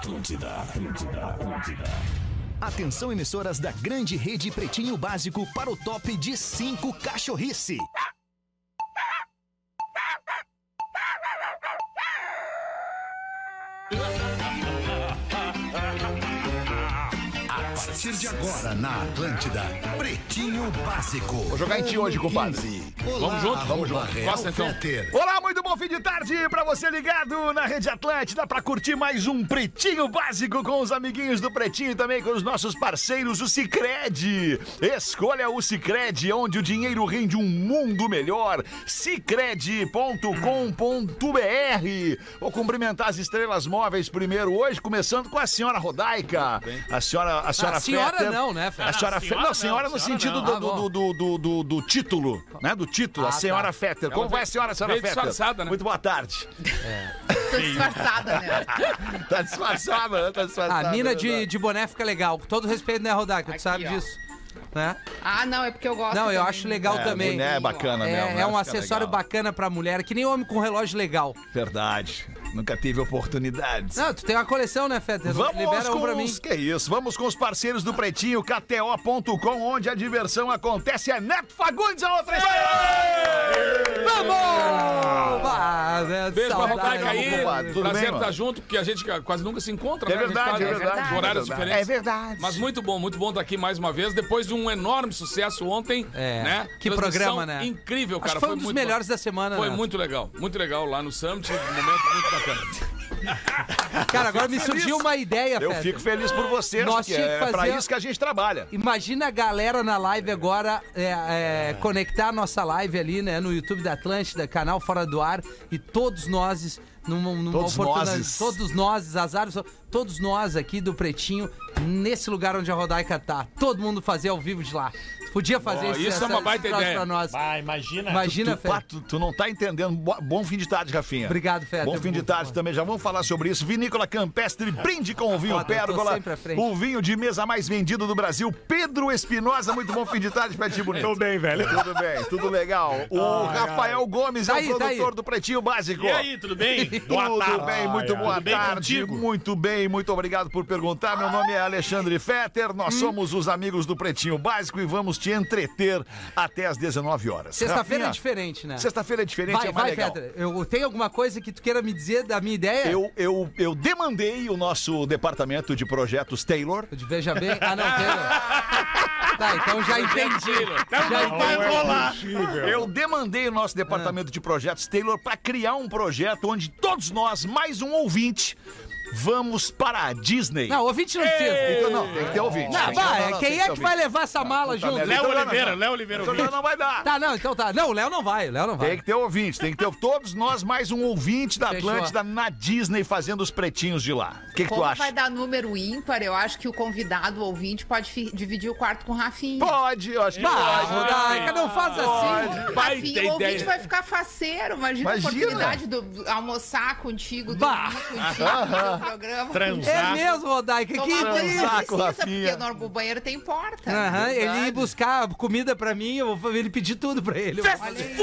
Atlântida, Atlântida, Atlântida. Atenção, emissoras da grande rede Pretinho Básico para o top de 5 cachorrice. A partir de agora na Atlântida, Pretinho Básico. Vou jogar em ti hoje, compadre. Vamos junto? Vamos junto. Gosta então. Olá, bom fim de tarde pra você ligado na Rede Atlântida pra curtir mais um Pretinho Básico com os amiguinhos do Pretinho e também com os nossos parceiros, o Cicred. Escolha o Cicred, onde o dinheiro rende um mundo melhor. Cicred.com.br. Vou cumprimentar as estrelas móveis primeiro hoje, começando com a senhora Rodaica. A senhora, a senhora A senhora Fetter. não, né, Fetter? A senhora, Fe- não, senhora no sentido do, Ah, do, do, do, do, do título, né? Do título, a Ah, senhora tá. Fetter. Como vai a senhora, a senhora Fetter? Disfarçada, né? Muito boa tarde. Tô disfarçada, né? Tá disfarçada, né? Tá disfarçada. A mina é de, de boné fica legal. Com todo respeito, né, Rodaca? Tu sabe ó. disso. Né? Ah, não, é porque eu gosto. Não, eu também. acho legal É, também. boné é bacana mesmo. É, né? é um Fica acessório legal. bacana pra mulher, que nem homem com relógio legal. Verdade. Nunca tive oportunidades. Não, tu tem uma coleção, né, Fetter? Vamos Libera um com pra mim. os, que isso, vamos com os parceiros do Pretinho, KTO.com, onde a diversão acontece. É Neto Fagundes, a outra história. Vamos! Ah, né, Beijo pra saudade. Rodaica aí. compadre. Tudo Prazer bem, estar mano? junto, porque a gente quase nunca se encontra, É né? Verdade, faz é verdade. Horários É verdade. diferentes. É verdade. Mas muito bom, muito bom estar aqui mais uma vez, depois de um enorme sucesso ontem, É. né? Que programa, né? Incrível, Acho cara. que foi um dos muito melhores bom. da semana, Foi né? muito legal, muito legal lá no Summit, um momento muito bacana. Cara, agora me feliz. surgiu uma ideia, Eu Fetter. fico feliz por vocês, Nós porque é pra fazer- isso que a gente trabalha. Imagina a galera na live agora é, é, conectar a nossa live ali, né, no YouTube da Atlântida, canal Fora do Ar, e todos nós, numa, numa Todos nozes. Todos nós, azar, todos nós aqui do Pretinho, nesse lugar onde a Rodaica tá. Todo mundo fazer ao vivo de lá. Podia fazer esse, isso é uma baita ideia. pra nós. Ah, imagina. Imagina, Tu, pá, Fetter. tu, tu não tá entendendo. Bo- Bom fim de tarde, Rafinha. Obrigado, Fetter. Bom fim de tarde também, já vamos falar sobre isso. Vinícola Campestre, brinde com o vinho Foda, Pérgola. O vinho de mesa mais vendido do Brasil. Pedro Espinosa, muito bom fim de tarde pra ti, bonito. Tô bem, velho. Tudo bem, tudo legal. O Rafael Gomes Tá é aí, o tá produtor aí. do Pretinho Básico. E aí, tudo bem? Tudo bem, muito boa Tudo bem tarde. contigo? Muito bem, muito obrigado por perguntar. Meu nome é Alexandre Fetter, nós Hum. somos os amigos do Pretinho Básico e vamos te entreter até às 19 horas. Sexta-feira é diferente, né? Sexta-feira é diferente, Vai, é mais vai, legal. Eu, tem alguma coisa que tu queira me dizer da minha ideia? Eu, eu, eu demandei o nosso departamento de projetos Taylor. De Veja Bem? Ah, não, Taylor. Tá, então já entendi. Já entendi. rolar. Eu demandei o nosso departamento de projetos Taylor para criar um projeto onde todos nós, mais um ouvinte, vamos para a Disney. Não, ouvinte não precisa. Então, não, tem que ter ouvinte. Não, Tem que- vai, não, não, quem tem é ter que vai levar essa mala puta junto? Léo Então, Oliveira. Léo Oliveira. Então não vai dar. Tá, não, então tá. Não, o Léo não vai, Léo não Tem vai. que ter ouvinte, tem que ter todos nós, mais um ouvinte da Fechou. Atlântida na Disney fazendo os pretinhos de lá. O que, que tu Como acha? vai dar número ímpar, eu acho que o convidado, o ouvinte, pode dividir o quarto com o Rafinha. Pode, eu acho que pode. Não faz assim. Rafinha, o ouvinte ideia. vai ficar faceiro. Imagina, Imagina. a oportunidade de do- almoçar contigo, Bah. dormir contigo, programa. Transar. É mesmo, Rodaica, que não Saco, precisa, Rafinha. porque o banheiro tem porta. Aham, ele ir buscar comida pra mim, eu vou ele pedir tudo pra ele. Aí.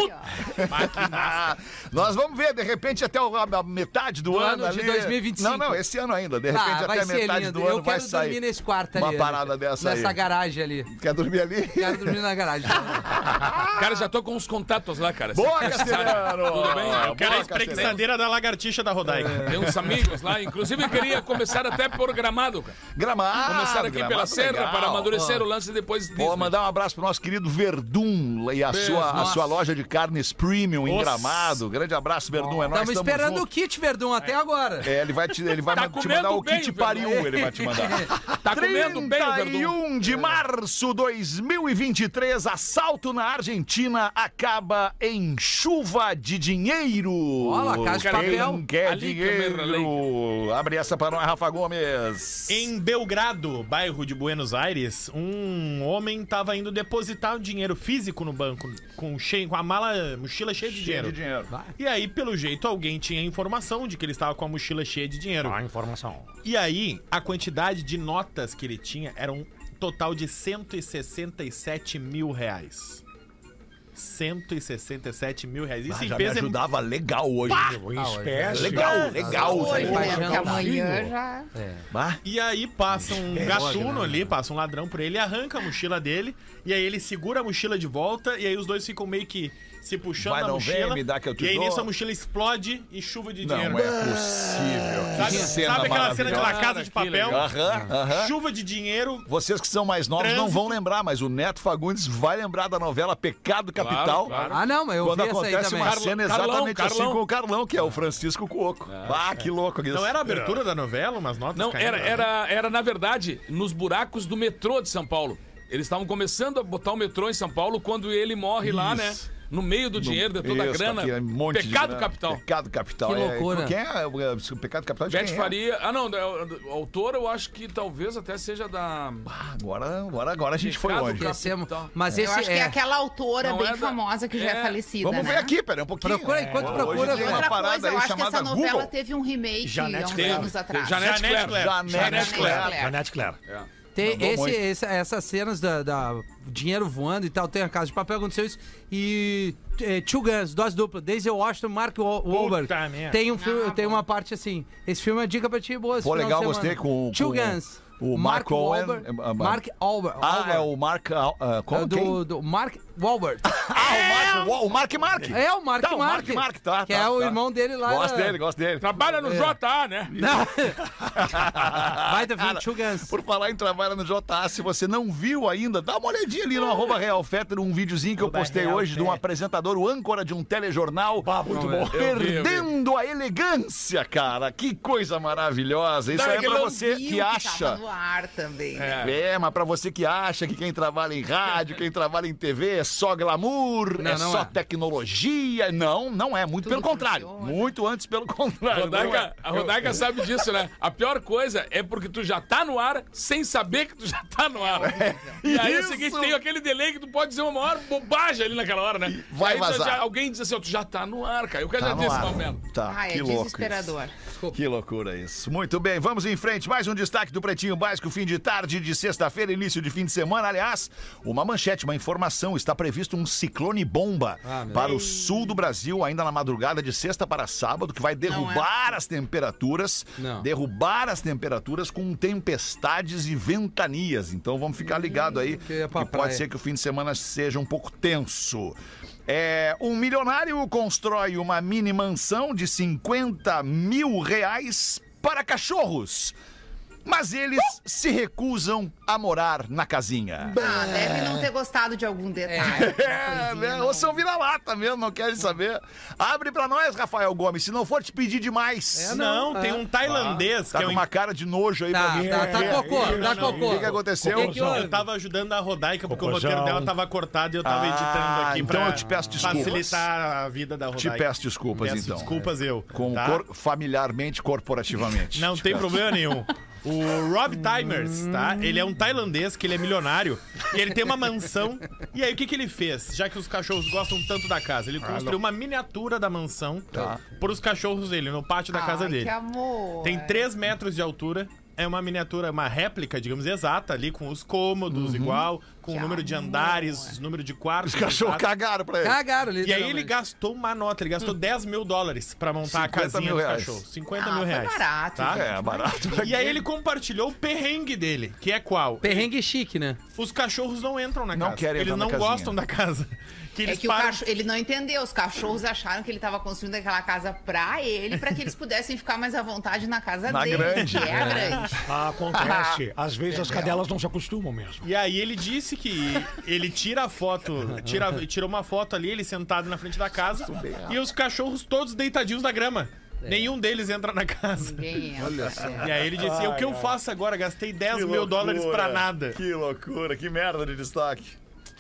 Nós vamos ver, de repente, até o- a, a metade do, Do ano, ano de ali. 2025. Não, não, esse ano ainda. De repente, Ah, até vai a ser metade lindo. do ano Eu vai quero sair. dormir nesse quarto Uma ali. parada dessa Nessa aí. garagem ali. Quer dormir ali? Quero dormir na garagem. Cara, já tô com os contatos lá, cara. Boa. Castelhano! Tudo bem? Eu quero Cara, a espreguiçadeira da lagartixa da Rodaica. Tem uns amigos lá, inclusive eu queria começar até por gramado, cara. Gramado. Começar aqui Gramado pela Serra legal. para amadurecer o lance e depois Vou Disney. mandar um abraço pro nosso querido Verdun e a, sua, a sua loja de carnes premium em Nossa. Gramado. Grande abraço, Verdun. É Estamos esperando o junto. kit, Verdun, até agora. É, ele vai te, ele vai Tá te mandar o bem, kit Verdun. pariu, ele vai te mandar. Tá comendo bem o Verdun. 31 de março 2023, assalto na Argentina acaba em chuva de dinheiro. Olha, Casa de Quem Papel. quer Ali dinheiro? Abre essa para nós, Rafa Gomes. Em Belgrado, bairro de Buenos Aires, um homem estava indo depositar o dinheiro físico no banco com, cheio, com a mala, mochila cheia de Cheio dinheiro. de dinheiro. E aí, pelo jeito, alguém tinha informação de que ele estava com a mochila cheia de dinheiro. A informação. E aí, a quantidade de notas que ele tinha era um total de 167 mil reais. 167 mil reais. Isso Ah, em já me peso é ajudava legal hoje. Em espécie. Legal, legal. Hoje, jantar. amanhã já. Bah, E aí passa um gatuno ali, passa um ladrão por ele, arranca a mochila dele, e aí ele segura a mochila de volta, e aí os dois ficam meio que se puxando Vai, a não vem, mochila. me dá que eu te e aí dou. nisso a mochila explode e chuva de dinheiro. não é possível. Sabe, Que cena sabe aquela cena de La. Casa de Papel? Aham, aham. Chuva de dinheiro. Vocês que são mais novos não Trânsito. vão lembrar, mas o Neto Fagundes vai lembrar da novela Pecado Capital. claro. Ah, não, mas eu Quando vi essa aí acontece também. uma cena Carlão, exatamente assim Carlão. com o Carlão, que é o Francisco Cuoco. Ah, que louco isso. Não era a abertura da novela, umas notas Não, era, era, era, na verdade, nos buracos do metrô de São Paulo. Eles estavam começando a botar o metrô em São Paulo quando ele morre lá, né? No meio do dinheiro, de toda a Isso, grana. aqui, um monte de Pecado grana. capital. Pecado Capital. Que é. loucura. Quem é o Pecado Capital? de Beth quem é? Faria. Ah, não, da- da- autor eu acho que talvez até seja da. Ah, Agora, agora, agora a gente foi Pecado longe. Capital. Esquecemos. Mas Eu esse acho que é é. aquela autora Não bem é da- famosa que já é é. falecida. Vamos né? ver aqui, pera um pouquinho. Procura, enquanto Hoje procura, tem uma Outra parada coisa, eu aí acho que chamada essa novela Google. teve um remake Janete há uns Claire. anos atrás. Janete Janete Claire. Claire. Janete Janete Claire. Claire. Janete Claire. Tem esse, esse- essas cenas da, da dinheiro voando e tal, tem a Casa de Papel, aconteceu isso. E é, Two Guns, dose dupla, Daisy Washington, Mark Wa- Wahlberg. Tem, um filme, Ah, tem uma parte assim. Esse filme é dica pra ti, boa. Pô, final legal, gostei com- Two com Guns. o Mark Owen, Wahlberg- eh, eh, Mark Wahlberg. Ah, é o Mark... É como, do, do Mark Wahlberg. Ah, o Mark, Wa- o Mark Mark. É o Mark Tá, o Mark. Mark Mark, tá, Que tá, é o tá. irmão dele lá. Gosto dele, gosto dele. Trabalha no JA, né? Vai ter filme Two Guns. Por falar em trabalho no JA, se você não viu ainda, dá uma olhadinha ali no arroba Real Fetter, um videozinho que eu postei Real hoje de um apresentador, o âncora de um telejornal. muito bom. Perdendo a elegância, cara. Que coisa maravilhosa. Isso Não, é é que pra você que tava acha. no ar também. É, mas pra você que acha que quem trabalha em rádio, quem trabalha em TV é só glamour, Não, é não só é. tecnologia. Não, não é. Muito Tudo pelo contrário. funciona. Muito antes pelo contrário. não é. Rodaica, a Rodaica sabe disso, né? A pior coisa é porque tu já tá no ar sem saber que tu já tá no ar. E aí é o Isso. seguinte, tem aquele delay que tu pode dizer uma maior bobagem ali naquela hora, né? vai Aí vazar. já- alguém diz assim, ó, tu já tá no ar, cara. Eu quero Tá já no disse, não, mesmo. Tá, Ah, é que louco. isso. desesperador. Que loucura isso. Muito bem, vamos em frente. Mais um destaque do Pretinho Básico, fim de tarde de sexta-feira, início de fim de semana. Aliás, uma manchete, uma informação. Está previsto um ciclone bomba Ah, para o sul do Brasil, ainda na madrugada de sexta para sábado, que vai derrubar as temperaturas. Não. Derrubar as temperaturas com tempestades e ventanias. Então vamos ficar ligado aí, que é que pode ser que o fim de semana seja um pouco tenso. É, um milionário constrói uma mini mansão de 50 mil reais para cachorros. Mas eles se recusam a morar na casinha. Ah, deve não ter gostado de algum detalhe. É, né? Ou são vira-lata mesmo, não querem saber. Abre pra nós, Rafael Gomes, se não for te pedir demais. É, Não, tem é. um tailandês Tá que é com um uma cara de nojo aí Tá, pra mim. tá, tá É, cocô, é, tá cocô. O que, que aconteceu? O que houve? Eu tava ajudando a Rodaica porque o roteiro dela tava cortado e eu tava Ah, editando aqui então pra eu te peço desculpas. facilitar a vida da Te Rodaica. peço desculpas, Peço então. desculpas eu. Com tá? cor- familiarmente, corporativamente. Não tem problema nenhum. O Rob Timers, tá? Ele é um tailandês que ele é milionário e ele tem uma mansão. E aí o que, que ele fez? Já que os cachorros gostam tanto da casa, ele construiu uma miniatura da mansão Tá. para os cachorros dele, no pátio da casa Ai, dele. Que amor. Tem 3 metros de altura. É uma miniatura, uma réplica, digamos, exata ali, com os cômodos igual, com Que o número de amor. andares, número de quartos. Os cachorros cagaram pra ele. Cagaram, E aí ele gastou uma nota, ele gastou 10 mil dólares pra montar a 50 casinha reais. cachorros. 50 Ah, mil foi reais. barato, tá? gente. É, barato. E aí ele compartilhou o perrengue dele, que é qual? Perrengue chique, né? Os cachorros não entram na Não casa. querem Eles na não casinha. gostam da casa. Que É que o param... cachorro, ele não entendeu. Os cachorros acharam que ele estava construindo aquela casa pra ele, pra que eles pudessem ficar mais à vontade na casa Na dele. grande. Que é a grande. Acontece. Às vezes as cadelas não se acostumam mesmo. E aí ele disse que ele tira a foto, tira, tirou uma foto ali, ele sentado na frente da casa, e os cachorros todos deitadinhos na grama. Nenhum deles entra na casa. Ninguém entra. E aí ele disse: o que eu faço agora? Gastei 10 mil dólares pra nada. Que loucura, que merda de destaque.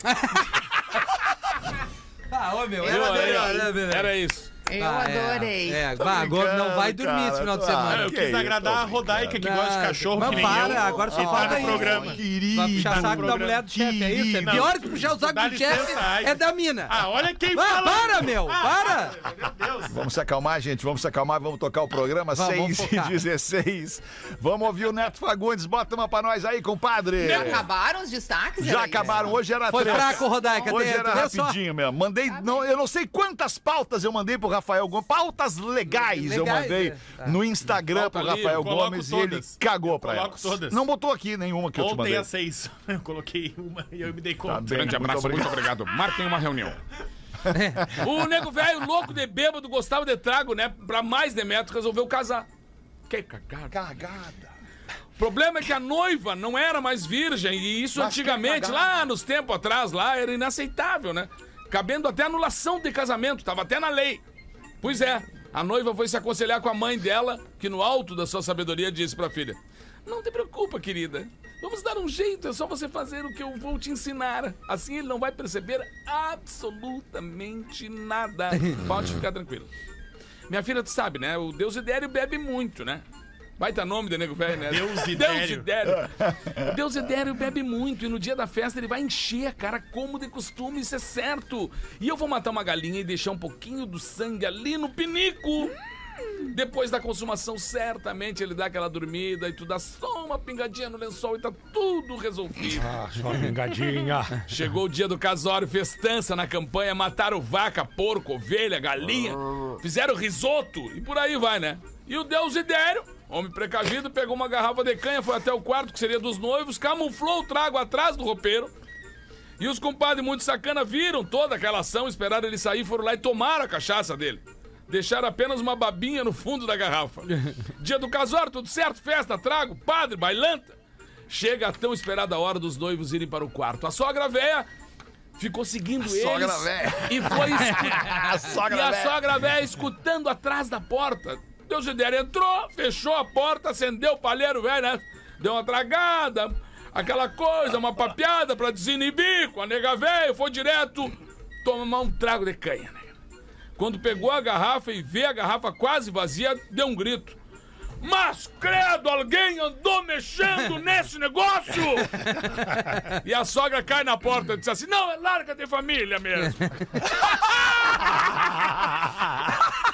Ah, ô meu, era ó, né, Beleza? Era isso. Eu Ah, é, adorei. É, bah, agora não vai dormir esse final de semana. eu que quis agradar a Rodaica, que Não, gosta de cachorro, mas que para, eu. agora só tá falta no isso. programa. Vai Querida. puxar no saco da mulher do chefe, é isso? É Não. pior que puxar o saco do chefe é da mina. Ah, olha quem Ah, fala. para, meu, para! Meu Deus. Vamos se acalmar, gente. Vamos se acalmar. Vamos tocar o programa Vamos, vamos 6 e focar. 16. Vamos ouvir o Neto Fagundes. Bota uma pra nós aí, compadre. Já acabaram os destaques? Já acabaram. Hoje era Foi fraco, Rodaica. Hoje era rapidinho mesmo. Mandei, não, eu não sei quantas pautas eu mandei pro Rafael Gomes. Pautas legais, eu Legais, mandei é. Tá. no Instagram Pauta pro Rafael Gomes e ele todas. cagou pra elas. todas. Não botou aqui nenhuma que eu te Ontem mandei. às seis. Eu coloquei uma e eu me dei conta. Tá bem, Grande muito abraço, muito obrigado. Marquem uma reunião. o nego velho, louco de bêbado, gostava de trago, né? Pra mais de metro, resolveu casar. Que cagada. Cagada. O problema é que a noiva não era mais virgem, e isso Mas antigamente, lá nos tempos atrás, lá era inaceitável, né? Cabendo até anulação de casamento, tava até na lei. Pois é, a noiva foi se aconselhar com a mãe dela, que no alto da sua sabedoria disse pra filha: Não te preocupa, querida. Vamos dar um jeito, é só você fazer o que eu vou te ensinar. Assim ele não vai perceber absolutamente nada. Pode ficar tranquilo. Minha filha, tu sabe, né? O Deus Idério bebe muito, né? Baita nome de nego velho, né? Deus Deus Idério. Idério. O Deus Idério bebe muito e no dia da festa ele vai encher a cara como de costume, isso é certo. E eu vou matar uma galinha e deixar um pouquinho do sangue ali no pinico. Depois da consumação, certamente ele dá aquela dormida e tu dá só uma pingadinha no lençol e tá tudo resolvido. Ah, só pingadinha. Chegou o dia do casório, festança na campanha, mataram vaca, porco, ovelha, galinha, fizeram risoto e por aí vai, né? E o Deus Idério, homem precavido, pegou uma garrafa de canha, foi até o quarto que seria dos noivos, camuflou o trago atrás do roupeiro. E os compadres muito sacana viram toda aquela ação, esperaram ele sair, foram lá e tomaram a cachaça dele. Deixaram apenas uma babinha no fundo da garrafa. Dia do casório, tudo certo, festa, trago, padre, bailanta. Chega a tão esperada hora dos noivos irem para o quarto. A sogra véia ficou seguindo eles. sogra véia. E foi escutando. A sogra e a véia. sogra véia escutando atrás da porta. Deus Idério entrou, fechou a porta, acendeu o palheiro velho, né? Deu uma tragada, aquela coisa, uma papeada pra desinibir com a nega velha, foi direto tomar um trago de canha, né? Quando pegou a garrafa e vê a garrafa quase vazia, deu um grito. Mas, credo, alguém andou mexendo nesse negócio? e a sogra cai na porta e diz assim: Não, é larga de família mesmo.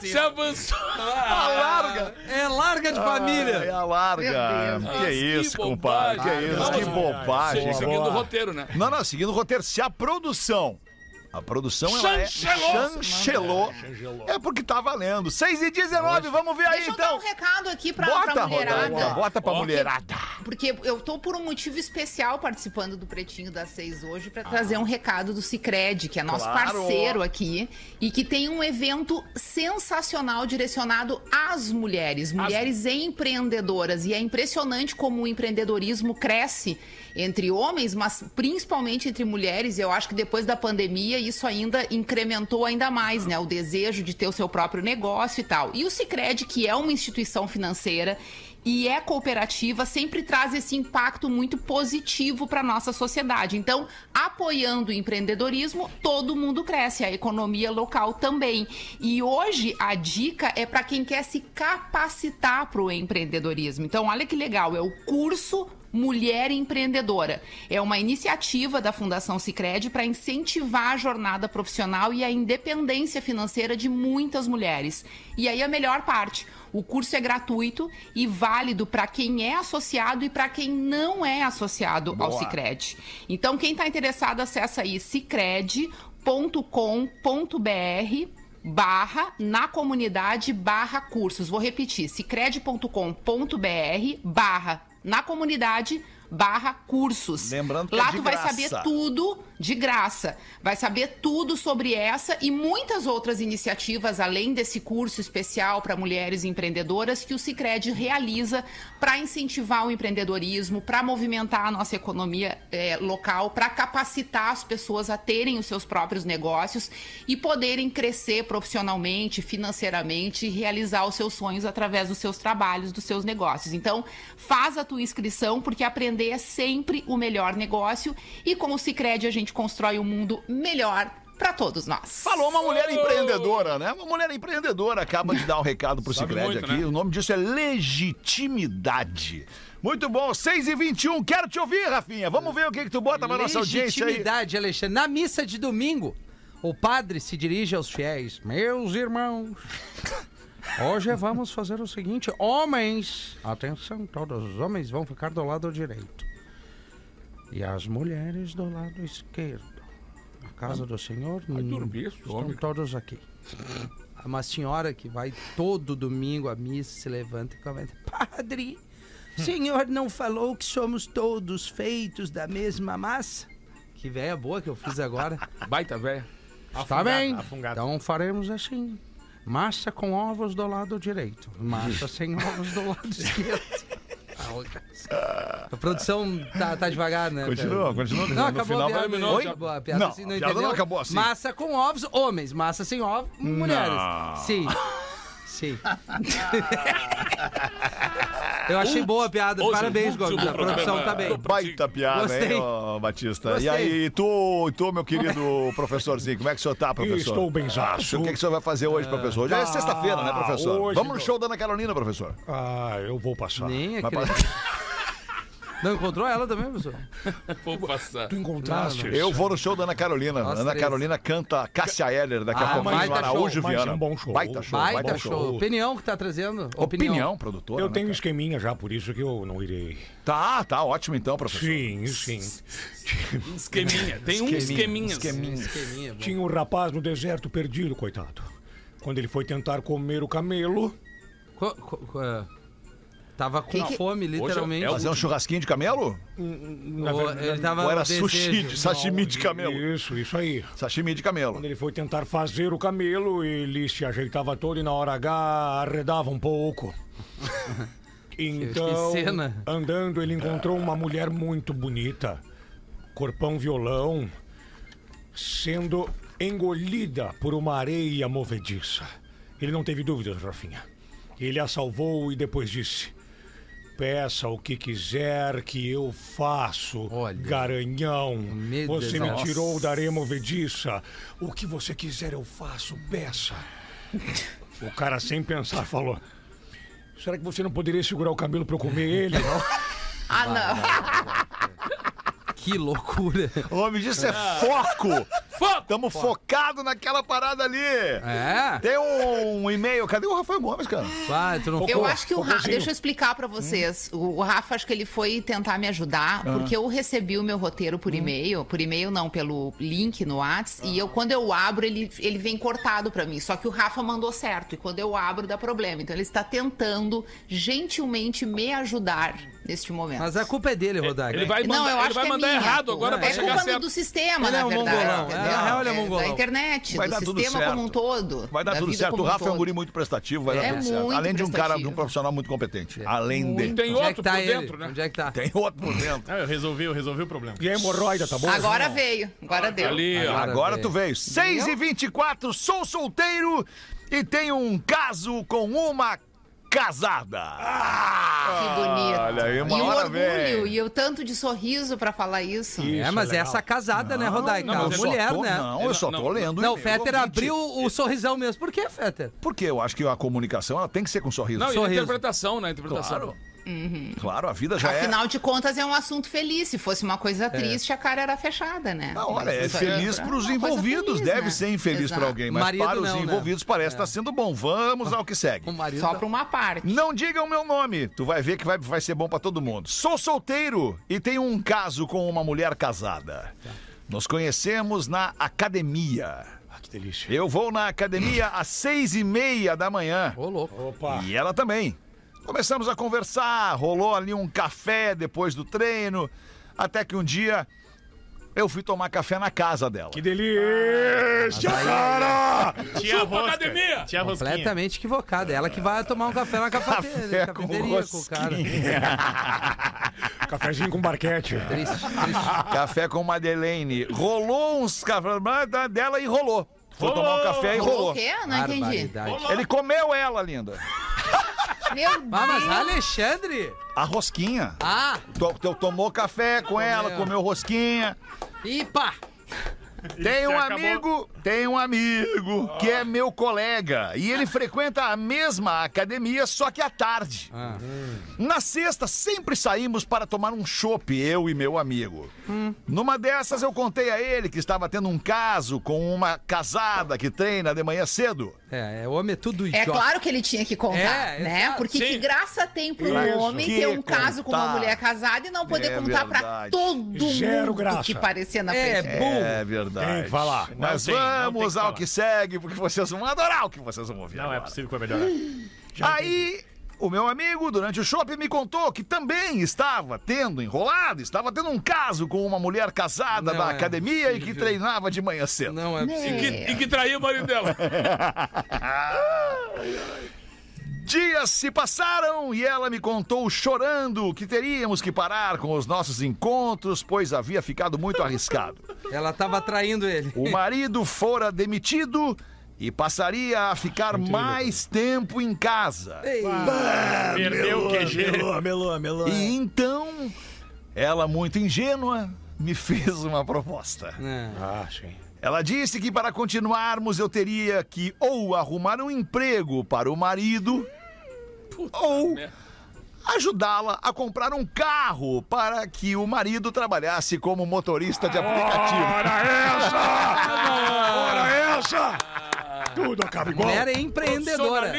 Se avançou. A larga. É larga de É família. a larga. Meu Deus. Que isso, compadre. Que bobagem. isso, que bobagem. Seguindo o roteiro, né? Não, não, seguindo o roteiro. Se a produção. A produção ela é Chancelou. chanchelou. É porque tá valendo. 6 e 19, vamos ver aí Deixa eu dar então. um recado aqui pra, Bota, pra mulherada. Rodaica, bota pra Ó. mulherada. Porque eu tô por um motivo especial participando do Pretinho das Seis hoje Ah. pra trazer um recado do Cicred, que é nosso Claro. parceiro aqui e que tem um evento sensacional direcionado às mulheres, mulheres empreendedoras. E é impressionante como o empreendedorismo cresce entre homens, mas principalmente entre mulheres. Eu acho que depois da pandemia isso ainda incrementou ainda mais, né? O desejo de ter o seu próprio negócio e tal. E o Cicred, que é uma instituição financeira e é cooperativa, sempre traz esse impacto muito positivo para nossa sociedade. Então, apoiando o empreendedorismo, todo mundo cresce, a economia local também. E hoje a dica é para quem quer se capacitar para o empreendedorismo. Então, olha que legal, é o curso Mulher Empreendedora. É uma iniciativa da Fundação Sicredi para incentivar a jornada profissional e a independência financeira de muitas mulheres. E aí a melhor parte, o curso é gratuito e válido para quem é associado e para quem não é associado ao Sicredi. Então quem está interessado acessa aí sicredi.com.br barra na comunidade barra cursos. Vou repetir, cicred.com.br barra na comunidade barra cursos. Lembrando que é Lá de tu vai graça. saber tudo de graça. Vai saber tudo sobre essa e muitas outras iniciativas, além desse curso especial para mulheres empreendedoras que o Cicred realiza para incentivar o empreendedorismo, para movimentar a nossa economia eh, local, para capacitar as pessoas a terem os seus próprios negócios e poderem crescer profissionalmente, financeiramente e realizar os seus sonhos através dos seus trabalhos, dos seus negócios. Então, faz a tua inscrição porque aprender é sempre o melhor negócio e com o Cicred a gente constrói um mundo melhor para todos nós. Falou uma mulher empreendedora, né? Uma mulher empreendedora acaba de dar um recado pro Cicred aqui. né? O nome disso é legitimidade. Muito bom, 6 e 21 quero te ouvir, Rafinha. Vamos ver o que, que tu bota pra nossa audiência aí. Legitimidade, Alexandre. Na missa de domingo, o padre se dirige aos fiéis. Meus irmãos, hoje vamos fazer o seguinte. Homens, atenção, todos os homens vão ficar do lado direito. E as mulheres do lado esquerdo. A casa do Senhor, hum, dormir, estão homem. todos aqui. Uma senhora que vai todo domingo à missa, se levanta e comenta: Padre, senhor não falou que somos todos feitos da mesma massa? Que véia boa que eu fiz agora. Baita velho. Tá bem. afungado. Então faremos assim. Massa com ovos do lado direito. Massa sem ovos do lado esquerdo. A produção tá, tá devagar, né? Continua, continua. Não, no acabou final a piada. vai- não, Oi? acabou a piada. Não, assim, a piada entendeu? não acabou assim. Massa com ovos, homens. Massa sem ovos, mulheres. Não. Sim. Sim. Eu achei boa a piada. Hoje, Parabéns, Gomes. A produção tá bem. Baita piada, Gostei. hein, ô, Batista? Gostei. E aí, tu, tu, meu querido professorzinho, como é que o senhor tá, professor? Estou benzaço. O que, que o senhor vai fazer hoje, professor? Hoje é sexta-feira, né, professor? Hoje Vamos no show da Ana Carolina, professor. Ah, eu vou passar. Nem acredito. Não encontrou ela também, professor? Vou passar. Tu encontraste? Eu vou no show da Ana Carolina. Nós Ana três. Carolina canta Cássia Eller daqui a Ah, pouco. baita Araújo show, Viana. um bom show. Baita show, Baita show. Opinião que tá trazendo. Opinião, produtora. Eu né, tenho um cara? esqueminha já, por isso que eu não irei. Tá, tá ótimo então, professor. Sim, sim. Esqueminha. Tem um esqueminha. Esqueminha. Esqueminha. Tinha um rapaz no deserto perdido, coitado. Quando ele foi tentar comer o camelo, Co- co- co- é, Tava com Que fome, literalmente. é Fazer um churrasquinho de camelo? na verdade, ele tava Ou era desejo. sushi de sashimi de camelo? Isso, isso aí. Sashimi de camelo. Quando ele foi tentar fazer o camelo, ele se ajeitava todo e na hora H arredava um pouco. Então, Que cena. andando, ele encontrou uma mulher muito bonita, corpão violão, sendo engolida por uma areia movediça. Ele não teve dúvidas, Rafinha. Ele a salvou e depois disse: Peça o que quiser que eu faço, Olha. garanhão. Você me tirou da areia movediça. O que você quiser eu faço, peça. O cara, sem pensar, falou: Será que você não poderia segurar o cabelo pra eu comer ele? Ah, não. Que loucura. O nome disso é foco! Foco! Tamo focado naquela parada ali! É? Tem um e-mail. Cadê o Rafael Gomes, cara? Vai, tu não Eu foi. acho que o Rafa, deixa eu explicar pra vocês. O, o Rafa acho que ele foi tentar me ajudar, porque eu recebi o meu roteiro por e-mail, por e-mail não, pelo link no Whats, e eu quando eu abro ele ele vem cortado pra mim. Só que o Rafa mandou certo e quando eu abro dá problema. Então ele está tentando gentilmente me ajudar neste momento. Mas a culpa é dele, Rodak. Ele vai Não, mandar, eu ele acho vai que é mandar minha. errado agora É pra É chegar culpa do, certo. do sistema, Ele na é um verdade. mongolão, é, na real ele é É, mongolão. Da internet, Vai do dar tudo sistema certo. como um todo. Vai dar da tudo certo. O Rafa é um guri muito prestativo, vai dar É tudo certo. Além de um cara, de um profissional muito competente. Além de. Tem é outro tá por ele? dentro, né? Onde é que tá? Tem outro por dentro. Eu resolvi, eu resolvi o problema. E a hemorroida, tá bom? Agora Não. veio, agora deu. Ali, ó. Agora tu veio. 6 e 24 sou solteiro e tenho um caso com uma casada. Que bonito. Olha aí, uma e o orgulho, e o tanto de sorriso pra falar isso. Isso, É, mas é essa casada, né, Rodaica? Não, a eu só mulher, tô- né? Não, eu só tô Não, lendo. Não, o Fetter abriu o sorrisão mesmo. Por que, Fetter? Porque eu acho que a comunicação ela tem que ser com sorriso. Não, e a Sorriso. interpretação, né? Interpretação. Claro. Claro, a vida já é. Afinal de contas, é um assunto feliz. Se fosse uma coisa triste, a cara era fechada, né? Não, olha, é Isso feliz é para os envolvidos, feliz, deve né? ser infeliz para alguém, mas Marido para os não, né? envolvidos parece estar sendo bom. Vamos ao que segue. Só pra uma parte. Não diga o meu nome, tu vai ver que vai, vai ser bom pra todo mundo. Sou solteiro e tenho um caso com uma mulher casada. Nos conhecemos na academia. Ah, que delícia. Eu vou na academia às seis e meia da manhã. Ô, louco. Opa. E ela também. Começamos a conversar, rolou ali um café depois do treino, até que um dia eu fui tomar café na casa dela. Que delícia, cara! Tinha Chupa, rosca. academia! Rosquinha. Completamente equivocada. Ela que vai tomar um café na cafeteria, Café com cafeteria com o cara. Cafezinho com barquete. Triste, triste. Café com Madeleine. Rolou uns cafés dela e rolou. Foi tomar um café e Rolou rolou. o quê? Não entendi. Ele comeu ela, linda. Meu Ah, mas Deus. Alexandre! A rosquinha. Ah, To- to- tomou café com ela, comeu rosquinha. pá! Tem um acabou. amigo, tem um amigo que é meu colega e ele frequenta a mesma academia, só que à tarde. Ah. Na sexta, sempre saímos para tomar um chopp, eu e meu amigo. Numa dessas, eu contei a ele que estava tendo um caso com uma casada que treina de manhã cedo. É, é, homem é tudo É idiota. claro que ele tinha que contar, É, né? exato. Porque Sim. que graça tem pro Isso. homem Que ter um caso com uma contar. mulher casada e não poder É contar pra verdade. todo Zero mundo graça. que parecia na É, frente. burro. É verdade. Tem que falar. Mas Não não tem vamos que ao falar. que segue, porque vocês vão adorar o que vocês vão ouvir. Não é agora. possível que vai melhorar. Aí, o meu amigo, durante o shopping, me contou que também estava tendo enrolado, estava tendo um caso com uma mulher casada Não da é academia e que possível. treinava de manhã cedo. Não é possível. E que, e que traiu o marido dela. Dias se passaram e ela me contou chorando que teríamos que parar com os nossos encontros, pois havia ficado muito arriscado. Ela tava traindo ele. O marido fora demitido e passaria a ficar mais tempo em casa. Perdeu o QG. Melô, melô, melô. E então, ela, muito ingênua, me fez uma proposta. É. Ah, sim. Ela disse que para continuarmos eu teria que ou arrumar um emprego para o marido ou merda. ajudá-la a comprar um carro para que o marido trabalhasse como motorista de aplicativo. Ora essa! Ora essa! Tudo acaba igual. Mulher é empreendedora.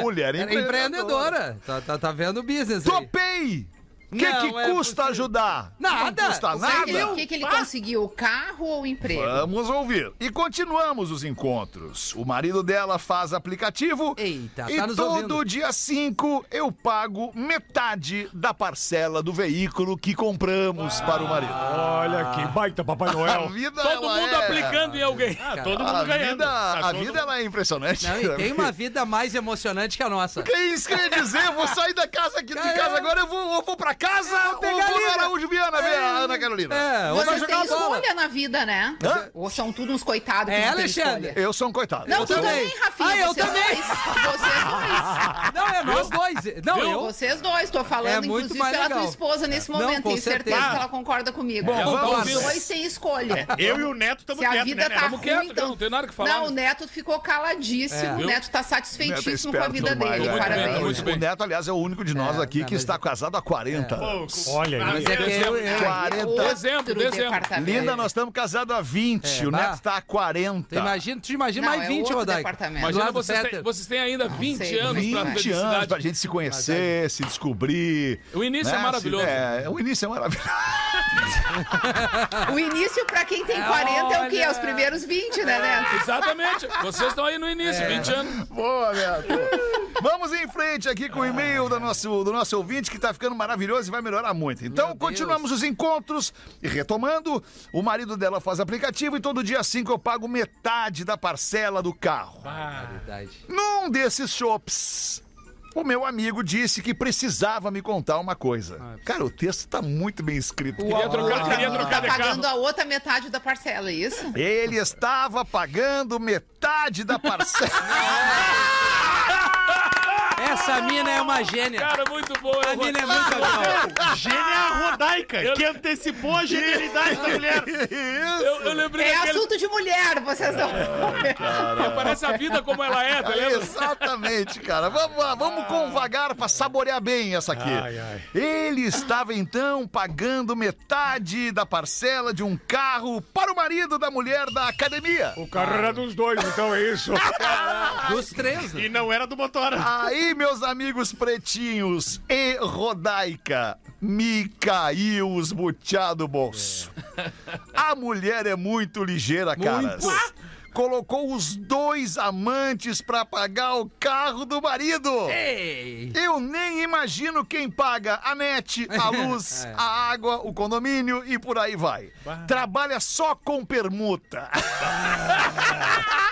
Mulher Era empreendedora. Tá, tá, tá vendo o business aí. Topei! O que, que é custa possível. ajudar? Nada. Não custa nada. O que, que ele conseguiu? O carro ou o emprego? Vamos ouvir. E continuamos os encontros. O marido dela faz aplicativo. Eita, e tá nos todo ouvindo. dia 5 eu pago metade da parcela do veículo que compramos para o marido. Olha que baita Papai A Noel. vida Todo mundo é- aplicando em alguém. Ah, todo mundo A ganhando. vida, Tá a vida mundo- ela é impressionante. Não, e tem uma vida mais emocionante que a nossa. Que isso quer dizer? Eu vou sair da casa aqui de casa agora, eu vou, eu vou pra casa pegar vou ali, no né? Araújo Viana ver a Ana Carolina. É, vai Vocês têm escolha na vida, né? Hã? Ou são tudo uns coitados que É, não Alexandre? escolha? Eu sou um coitado. Não, Eu tu também. também, Rafinha. Ah, eu também. Dois. Vocês dois. Não, é nós dois. Não, eu. Vocês dois. Tô falando, É muito inclusive, pela tua legal. esposa nesse Não, momento. com Tenho certeza certeza. que ela concorda comigo. Bom, Os vamos- dois têm escolha. Eu e o Neto estamos Se a quietos, vida né, tá ruim, quieto, então... não tem nada que falar. Não, o Neto ficou caladíssimo. É. O Neto tá satisfeitíssimo é com a vida dele. bem, Parabéns. O Neto, aliás, é o único de nós É, aqui não, que está casado há 40 anos. Olha Mas aí. é que eu, eu, 40. Dezembro, dezembro. Linda, nós estamos casados há 20. É, o bah. Neto está há 40. Tu imagina, tu imagina Não, mais é 20, outro Rodaica. departamento. Do Imagina, vocês têm, vocês têm ainda 20 sei. anos pra 20 anos pra gente se conhecer, se descobrir. O início é né? maravilhoso. É, o início é maravilhoso. O início, pra quem tem 40, é o quê? Olha. Os primeiros 20, né, Neto? Exatamente. Vocês estão aí no início, 20 anos. Boa, Neto. Vamos em frente aqui com o e-mail do nosso, do nosso ouvinte, que tá ficando maravilhoso e vai melhorar muito. Então, Meu continuamos os encontros e retomando, o marido dela faz aplicativo e todo dia 5 eu pago metade da parcela do carro. Verdade. Num desses shops, o meu amigo disse que precisava me contar uma coisa. Cara, o texto tá muito bem escrito. Queria trocar, queria Tá trocar de pagando carro. a outra metade da parcela, é isso? Ele estava pagando metade da parcela. Essa mina é uma gênia. Cara, muito boa. A eu vou- mina é muito legal. Gênia Rodaica, que antecipou a genialidade da mulher. Eu, eu lembrei É daquele... assunto de mulher, vocês não. Parece a vida como ela é, tá lembra? Exatamente, cara. Vamos lá, vamos convagar pra saborear bem essa aqui. Ai, ai. Ele estava então pagando metade da parcela de um carro para o marido da mulher da academia. O carro era dos dois, então é isso. Dos três. né? E não era do motor. Aí, meus amigos pretinhos e Rodaica, me caiu os butiá do bolso. A mulher é muito ligeira, caras. Colocou os dois amantes pra pagar o carro do marido. Ei. Eu nem imagino quem paga a net, a luz, a água, o condomínio e por aí vai. Trabalha só com permuta.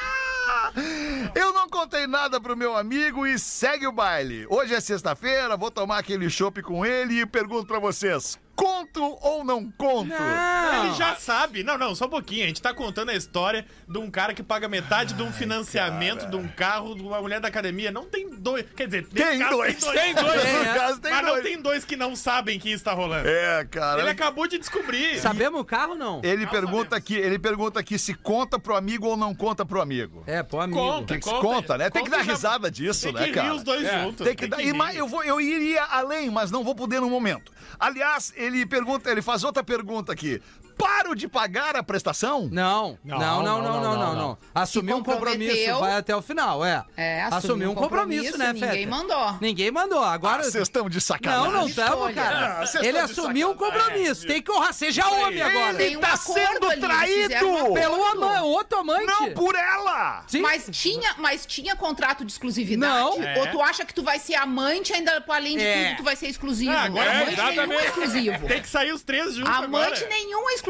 Eu não contei nada pro meu amigo e segue o baile. Hoje é sexta-feira, vou tomar aquele chopp com ele e pergunto pra vocês: conto ou não conto? Ele já sabe. Não, não, só um pouquinho. A gente tá contando a história de um cara que paga metade de um financiamento de um carro de uma mulher da academia. Não tem dois. Quer dizer, Tem caso dois. Tem dois. No É. caso, tem Mas não dois. tem dois que não sabem que isso tá rolando. É, cara. Ele acabou de descobrir. Sabemos o carro não? Ele pergunta aqui, ele pergunta aqui se conta pro amigo ou não conta pro amigo. É, pô, amigo. Conta. Tem que se conta, né? Tem que Conta dar já- risada disso, Tem né, que cara? rir os dois É. juntos. Tem que dar. E, mas rir. eu, vou, eu iria além, mas não vou poder no momento. Aliás, ele pergunta, ele faz outra pergunta aqui. Paro de pagar a prestação? Não, não, não, não, não, não, não. Assumir um compromisso, vai até o final, é. É, Assumir um compromisso, né, Ninguém Feta? mandou. Ninguém mandou. Agora. Ah, Vocês estão de Não, sacanagem. não estamos, Escolha. cara. Ah, Ele assumiu um compromisso. Tem que honrar. Seja homem agora. Tem um tá sendo ali, traído! Pelo ama outro amante. Não por ela! Sim. Mas tinha, mas tinha contrato de exclusividade? Não. É. Ou tu acha que tu vai ser amante ainda, além de É. tudo, tu vai ser exclusivo? Ah, agora amante é, nenhum é exclusivo. Tem que sair os três juntos Amante agora. nenhum é exclusivo.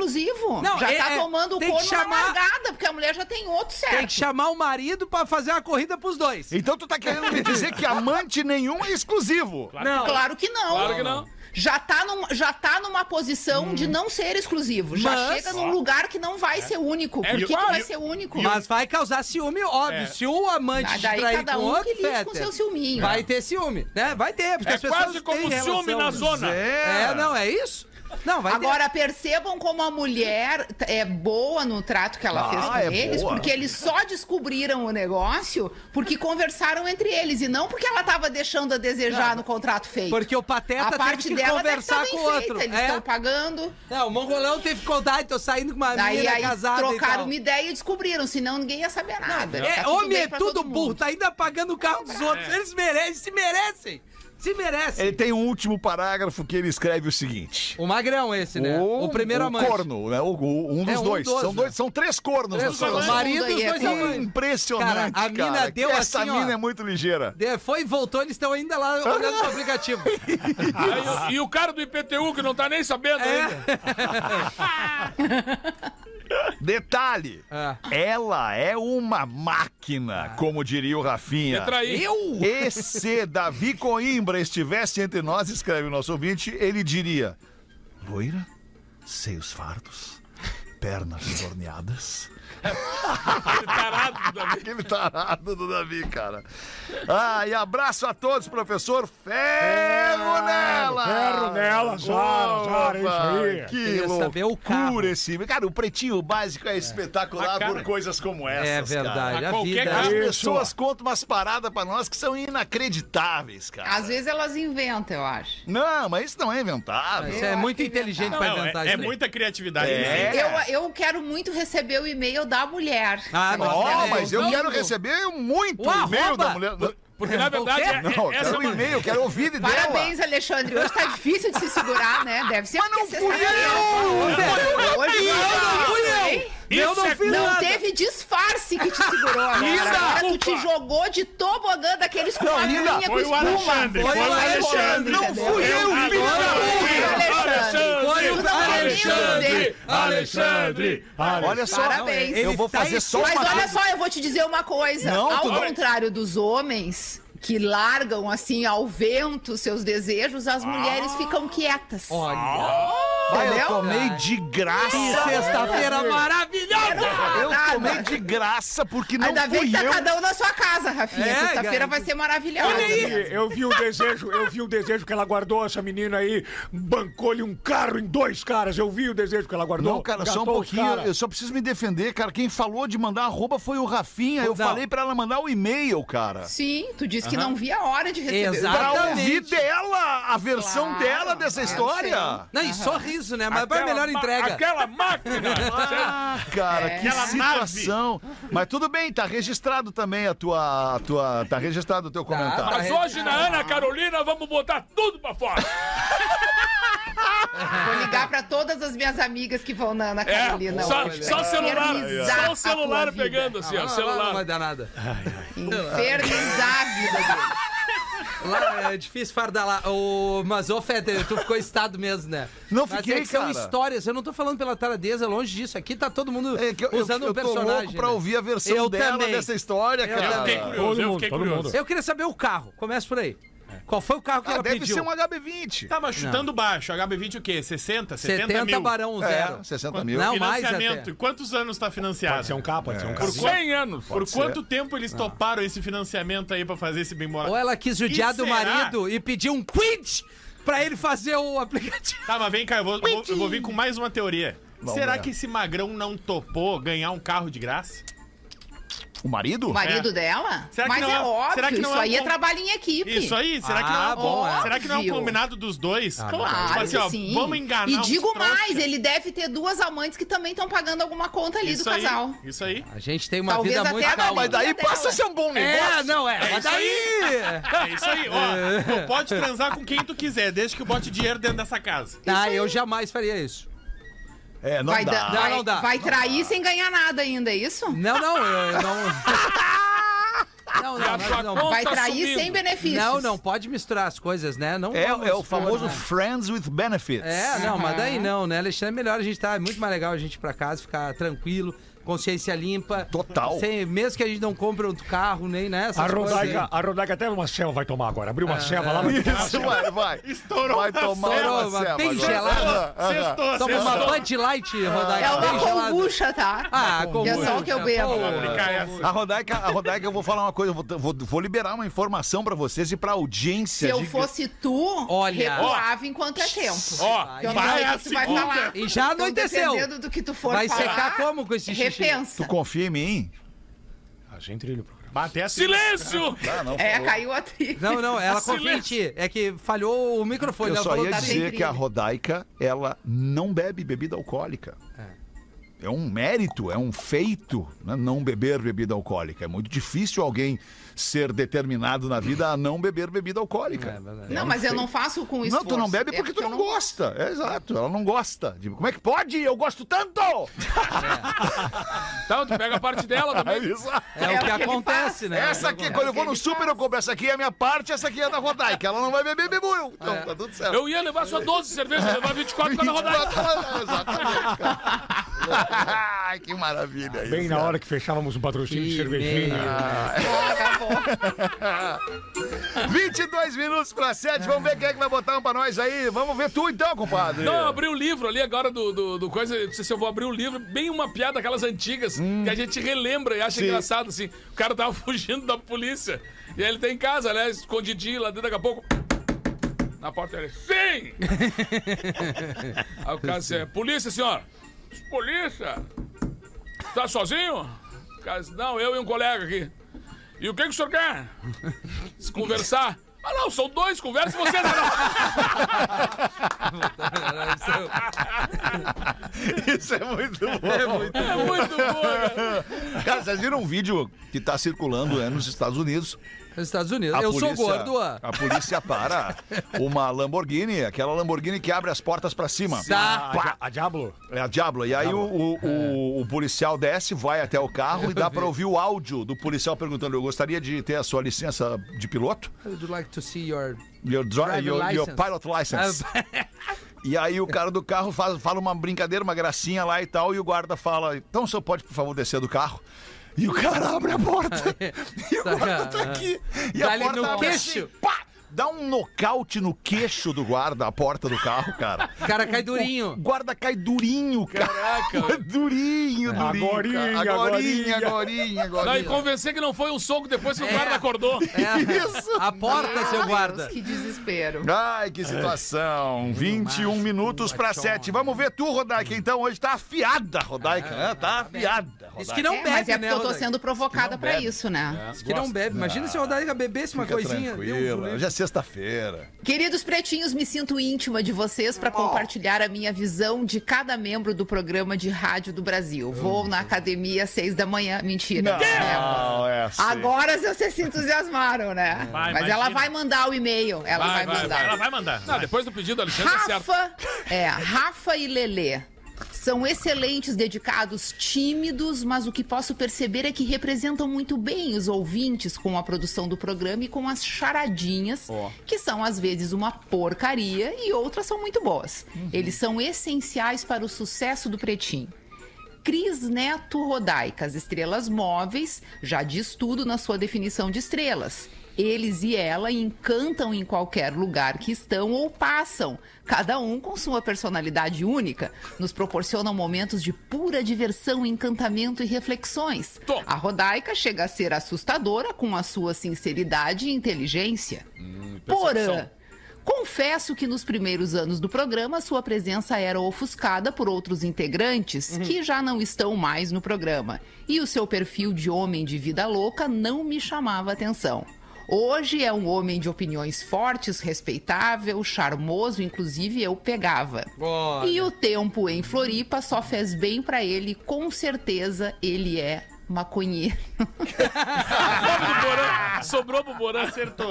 Não, já é- tá é- tomando o tem que corno chamar- na largada, porque a mulher já tem outro certo. Tem que chamar o marido pra fazer uma corrida pros dois. Então tu tá querendo me dizer que amante nenhum é exclusivo. Não. Claro que não. Claro que não. Já tá, num, já tá numa posição de não ser exclusivo. Já Mas- chega num lugar que não vai ser único. É Por que, que quase- vai ser único? Mas vai causar ciúme, óbvio. É. Se o amante daí trair cada com um outro, que lide com seu ciúminho. vai ter ciúme, né? Vai ter, porque É as pessoas quase como têm ciúme relação. na zona. É, não, é isso? Não, vai ter. Agora, percebam como a mulher é boa no trato que ela Ah, fez com é eles, boa. porque eles só descobriram o negócio porque conversaram entre eles, e não porque ela tava deixando a desejar no contrato feito. Porque o Pateta a teve parte que dela conversar tá com o outro. Eles É. estão pagando. Não, o mongolão teve que contar, tô saindo com uma Daí menina aí casada e trocaram tal. uma ideia e descobriram, senão ninguém ia saber nada. É, Tá homem é tudo burro, tá ainda pagando o carro dos outros. Eles merecem, se merecem. Se merecem. Ele tem um último parágrafo que ele escreve o seguinte. O magrão esse, né? O, primeiro o amante. corno, né? O, o- um dos É, um dois. são, né? dois são três cornos Três relação. Marido aí é dois tudo. amantes. Impressionante, Cara, a mina cara. deu Essa assim, ó. mina é muito ligeira. Foi e voltou, eles estão ainda lá olhando pro aplicativo. Aí, o- e o cara do IPTU que não tá nem sabendo É. ainda. Detalhe. É. Ela é uma máquina, como diria o Rafinha. Traí. E se Davi Coimbra estivesse entre nós, escreve o nosso ouvinte, ele diria: loira, seios fartos, pernas torneadas. Tarado, Davi. Aquele tarado do Davi, cara. Ah, e abraço a todos, professor. Ferro nela! ferro nela, Zara, Zara, é isso aí. Que loucura esse... Cara, o Pretinho Básico é espetacular cara- por coisas como essas, É cara. verdade, A a qualquer vida. As pessoas contam umas paradas pra nós que são inacreditáveis, cara. Às vezes elas inventam, eu acho. Não, mas isso não é inventado. Isso é muito inteligente pra Não, inventar é, é isso. aí. muita criatividade. É. Eu, eu quero muito receber o e-mail da mulher. Ah, queremos. mas eu quero receber muito O e-mail da mulher. Porque na verdade, é, Não, é, eu essa quero um e-mail, quero ouvir dela. Parabéns, Alexandre. Hoje tá difícil de se segurar, né? Deve ser Mas não porque fui sexta-feira. eu! Hoje Não fui eu! Eu não é- fiz Não teve disfarce que te segurou agora. Linda! Agora tu te jogou de tobogã daqueles com Não, a linha com foi o espuma. Alexandre, foi o Alexandre. Não fui eu, filho da foi puta! Alexandre. O Alexandre! Alexandre! Olha só, Parabéns. eu vou tá fazer só Mas uma olha só, eu vou te dizer uma coisa. Não, Ao tu não- contrário dos homens que largam assim ao vento seus desejos, as mulheres ficam quietas. Olha, Vai, eu tomei de que graça. sexta-feira maravilhosa! Eu Nada. tomei de graça porque não Ainda bem fui que tá eu. cada um na sua casa, Rafinha. É, Sexta-feira vai ser maravilhosa. Olha aí. Eu vi o desejo, eu vi o desejo que ela guardou, essa menina aí, bancou-lhe um carro em dois caras. Eu vi o desejo que ela guardou. Não, cara, só um pouquinho. cara. Eu só preciso me defender, cara. Quem falou de mandar arroba foi o Rafinha. Eu Não. falei pra ela mandar o e-mail, cara. Sim, tu disse que não via a hora de receber. Exato. Pra Exatamente. ouvir dela, a versão Claro, dessa dessa história. Não, e sorriso, né? Mas Aquela a melhor entrega. Aquela máquina! Ah, cara, É. que Aquela situação. Mas tudo bem, tá registrado também a tua. A tua tá registrado o teu comentário. tá. Mas hoje na Ana Carolina vamos botar tudo pra fora. Vou ligar pra todas as minhas amigas que vão na Ana É, Carolina só, hoje. só o celular, só a o celular vida. pegando assim, ó, Ah, o lá celular. Não vai dar nada. Infernizar a vida dele. Lá é difícil fardar lá. O... Mas, ô, Feder, tu ficou estado mesmo, né? Não Mas fiquei, é que são cara. histórias. Eu não tô falando pela taradeza, longe disso. Aqui tá todo mundo É que eu, eu, usando eu um tô personagem. louco pra né? ouvir a versão Eu dela também. dessa história, Eu cara. Fiquei curioso, Todo eu fiquei curioso. mundo. Eu queria saber o carro. Começa por aí. Qual foi o carro que Ah, ela deve pediu? ser um HB20. Tá, mas chutando baixo, HB20 o quê? 60? 70, 70 mil? barão zero. É, 60 mil. Não, mais Financiamento. até. E quantos anos tá financiado? Pode ser um carro, pode ser um carro. 100 anos. Por ser. quanto tempo eles toparam esse financiamento aí pra fazer esse bem moral? Ou ela quis judiar E do será? marido e pediu um quid pra ele fazer o aplicativo. Tá, mas vem cá, eu vou, vou- eu vou vir com mais uma teoria. Vamos Será que esse magrão não topou ganhar um carro de graça? O marido? O marido dela? Será que Mas não é é- óbvio, será que não isso é um aí é com- trabalho em equipe. Isso aí? Será que não é Ah, um, bom, é. será que não é um Óbvio. combinado dos dois? Claro Tipo assim, ó, sim. vamos enganar E digo mais, ele deve ter duas amantes que também estão pagando alguma conta ali Isso do aí, casal. Isso aí. A gente tem uma Talvez vida até muito Ah, calma. mas daí passa a ser um bom negócio. É, não é. É mas isso daí. É isso aí, ó. Tu pode transar com quem tu quiser, desde que bote dinheiro dentro dessa casa. Ah, eu jamais faria isso. É, não vai, dá. dar- Não, vai, não dá. vai trair sem ganhar nada ainda, é isso? Não, não, eu, eu não. Não, não, não, não. conta Vai trair subindo. sem benefícios. Não, não, pode misturar as coisas, né? Não É, é o famoso né? Friends with Benefits. É, não, mas daí não, né, Alexandre? É melhor a gente tá. É muito mais legal a gente ir pra casa, ficar tranquilo, consciência limpa. Total. Sem, mesmo que a gente não compre outro carro, nem nessa. A Rodaica, a Rodaica até uma selva vai tomar agora. Abriu uma selva lá, vai tomar uma Isso, selva. vai, vai. Estourou Vai tomar Estourou, uma ceva bem gelada. Sextou, Toma uma. Bud Light, Rodaica. É uma kombucha, tá? Ah, Que é só o que eu bebo. Essa. A Rodaica, a Rodaica, eu vou falar uma coisa, eu vou, vou, vou liberar uma informação pra vocês e pra audiência. Se eu de- fosse tu, Olha. recuava enquanto é tempo. Ó, Eu não vai sei a o que tu vai segunda. falar. E já Então, anoiteceu. dependendo do que tu for Vai falar, secar como com esse xixi? Repensa. Tu confia em mim? A gente trilha o programa. Bater. Silêncio! Ah, não, É, caiu a trilha. Não, não, ela confia em ti. É que falhou o microfone. Eu ela só falou ia tá dizer que a. Rodaica, ela não bebe bebida alcoólica. É um mérito, é um feito né, não beber bebida alcoólica. É muito difícil alguém ser determinado na vida a não beber bebida alcoólica. É. Não, mas eu não faço com isso. Não, tu não bebe porque tu não gosta. É exato, ela não gosta. Tipo, como é que pode? Eu gosto tanto! Então, tu pega a parte dela É também. isso. É, É o o que que acontece, né? Essa aqui, quando eu vou no super, eu compro essa aqui, é a minha parte, essa aqui é da Rodaica. Ela não vai beber, bebo eu. Então, tá tudo certo. Eu ia levar só 12 cervejas, eu ia levar 24 pra rodar. 24 horas, Exatamente, cara. Que maravilha isso. Bem na hora que fechávamos um patrocínio de Que cervejinha. 22 minutos pra 7, vamos ver quem é que vai botar um pra nós aí. Vamos ver tu então, compadre. Não, eu abri o livro ali agora do, do, do coisa. Não sei se eu vou abrir o livro, bem uma piada daquelas antigas que a gente relembra e acha Sim. engraçado, assim. O cara tava fugindo da polícia. E aí ele tá em casa, né? Escondidinho lá dentro, daqui a pouco. Na porta dele. Sim! aí o cara assim, polícia, senhor! Polícia! Tá sozinho? O cara disse, não, eu e um colega aqui. E o que, que o senhor quer? Se conversar. Ah, não, são dois, conversa você. Isso é muito bom. É muito boa, cara. Cara, vocês viram um vídeo que tá circulando é, nos Estados Unidos? Nos Estados Unidos. A eu sou polícia- gordo, ó. A polícia para uma Lamborghini, aquela Lamborghini que abre as portas pra cima. Tá. A, Dia- a Diablo? É a Diablo. E aí o, o, o- o policial desce, vai até o carro e dá pra ouvir o áudio do policial perguntando: Eu gostaria de ter a sua licença de piloto? Would you like to see your... Your, dri- Driver your, your pilot license. E aí o cara do carro faz- fala uma brincadeira, uma gracinha lá e tal, e o guarda fala: Então o senhor pode, por favor, descer do carro? E o cara abre a porta. e o guarda tá aqui. E a porta no abre assim, pá! Dá um nocaute no queixo do guarda, a porta do carro, cara. O cara cai durinho. O guarda cai durinho, cara. Caraca. durinho, durinho. Agorinha, cara. agorinha, agorinha. agorinha, e convencer que não foi um soco depois que o guarda acordou. É, a porta, seu Deus, guarda. Que desespero. Ai, que situação. 21 minutos pra 7. Vamos ver tu, Rodaica. Então, hoje tá afiada, Rodaica. né? Tá afiada. Diz que não É, bebe, mas é né, porque eu tô Rodaica? sendo provocada pra isso, né? Diz que não bebe. Imagina se o Rodaica bebesse uma Fica coisinha. Deus tranquila. Hoje é sexta-feira. Queridos pretinhos, me sinto íntima de vocês para compartilhar a minha visão de cada membro do programa de rádio do Brasil. Vou na academia às seis da manhã. Mentira. Não, é assim. Agora vocês se entusiasmaram, né? Vai, Mas imagina. ela vai mandar o e-mail. Ela vai, Vai, vai, mandar. Ela vai mandar. Não, depois do pedido, Alexandre, é certo. Rafa, é, Rafa e Lelê. São excelentes, dedicados, tímidos, mas o que posso perceber é que representam muito bem os ouvintes com a produção do programa e com as charadinhas, que são às vezes uma porcaria e outras são muito boas. Eles são essenciais para o sucesso do Pretinho. Cris Neto Rodaica, as estrelas móveis, já diz tudo na sua definição de estrelas. Eles e ela encantam em qualquer lugar que estão ou passam, cada um com sua personalidade única. Nos proporcionam momentos de pura diversão, encantamento e reflexões. Toma. A Rodaica chega a ser assustadora com a sua sinceridade e inteligência. Porã. percepção. Confesso que nos primeiros anos do programa sua presença era ofuscada por outros integrantes que já não estão mais no programa. E o seu perfil de homem de vida louca não me chamava atenção. Hoje é um homem de opiniões fortes, respeitável, charmoso, inclusive eu pegava. Olha. E o tempo em Floripa só fez bem pra ele, com certeza ele é maconheiro. Sobrou pro Porã. Acertou.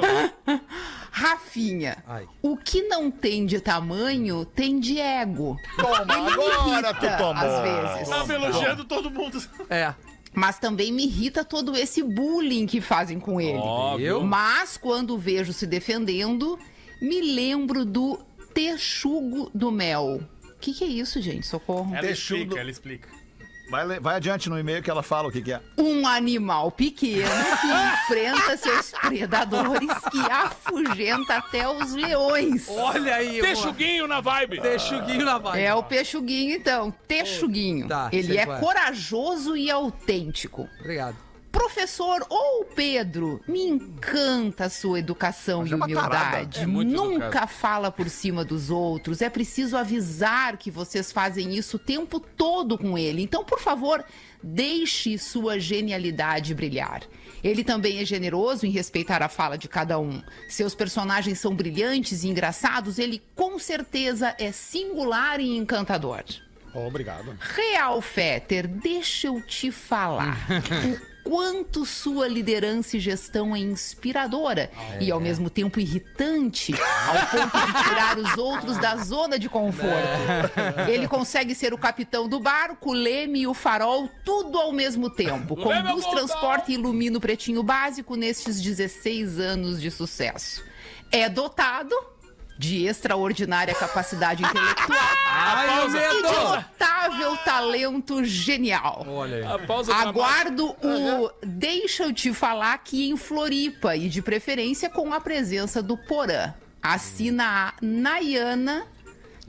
Rafinha, Ai. o que não tem de tamanho tem de ego. Toma, Ele agora irrita, tu tomou. às vezes. Tava elogiando todo mundo. É. Mas também me irrita todo esse bullying que fazem com ele. Óbvio. Mas quando o vejo se defendendo, me lembro do texugo do mel. O que, que é isso, gente? Socorro. Ela Texugo. explica, ela explica. Vai, vai adiante no e-mail que ela fala o que, que é. Um animal pequeno que enfrenta seus predadores que afugenta até os leões. Olha aí, Texuguinho na vibe. Texuguinho na vibe. É o peixuguinho, então. Texuguinho. Tá, Ele é é. corajoso e autêntico. Obrigado. Professor ou Pedro, me encanta a sua educação e é humildade. É muito Nunca educado. fala por cima dos outros. É preciso avisar que vocês fazem isso o tempo todo com ele. Então, por favor, deixe sua genialidade brilhar. Ele também é generoso em respeitar a fala de cada um. Seus personagens são brilhantes e engraçados. Ele com certeza é singular e encantador. Obrigado. Real Fetter, deixa eu te falar. quanto sua liderança e gestão é inspiradora e ao mesmo tempo irritante, ao ponto de tirar os outros da zona de conforto. Ele consegue ser o capitão do barco, o leme e o farol, tudo ao mesmo tempo. É Conduz, bom, transporta e ilumina o pretinho básico nestes 16 anos de sucesso. É dotado de extraordinária capacidade intelectual Ai, e de notável talento genial. Olha aí. A pausa dramática. Aguardo o Deixa eu te falar aqui em Floripa e de preferência com a presença do Porã. Assina a Nayana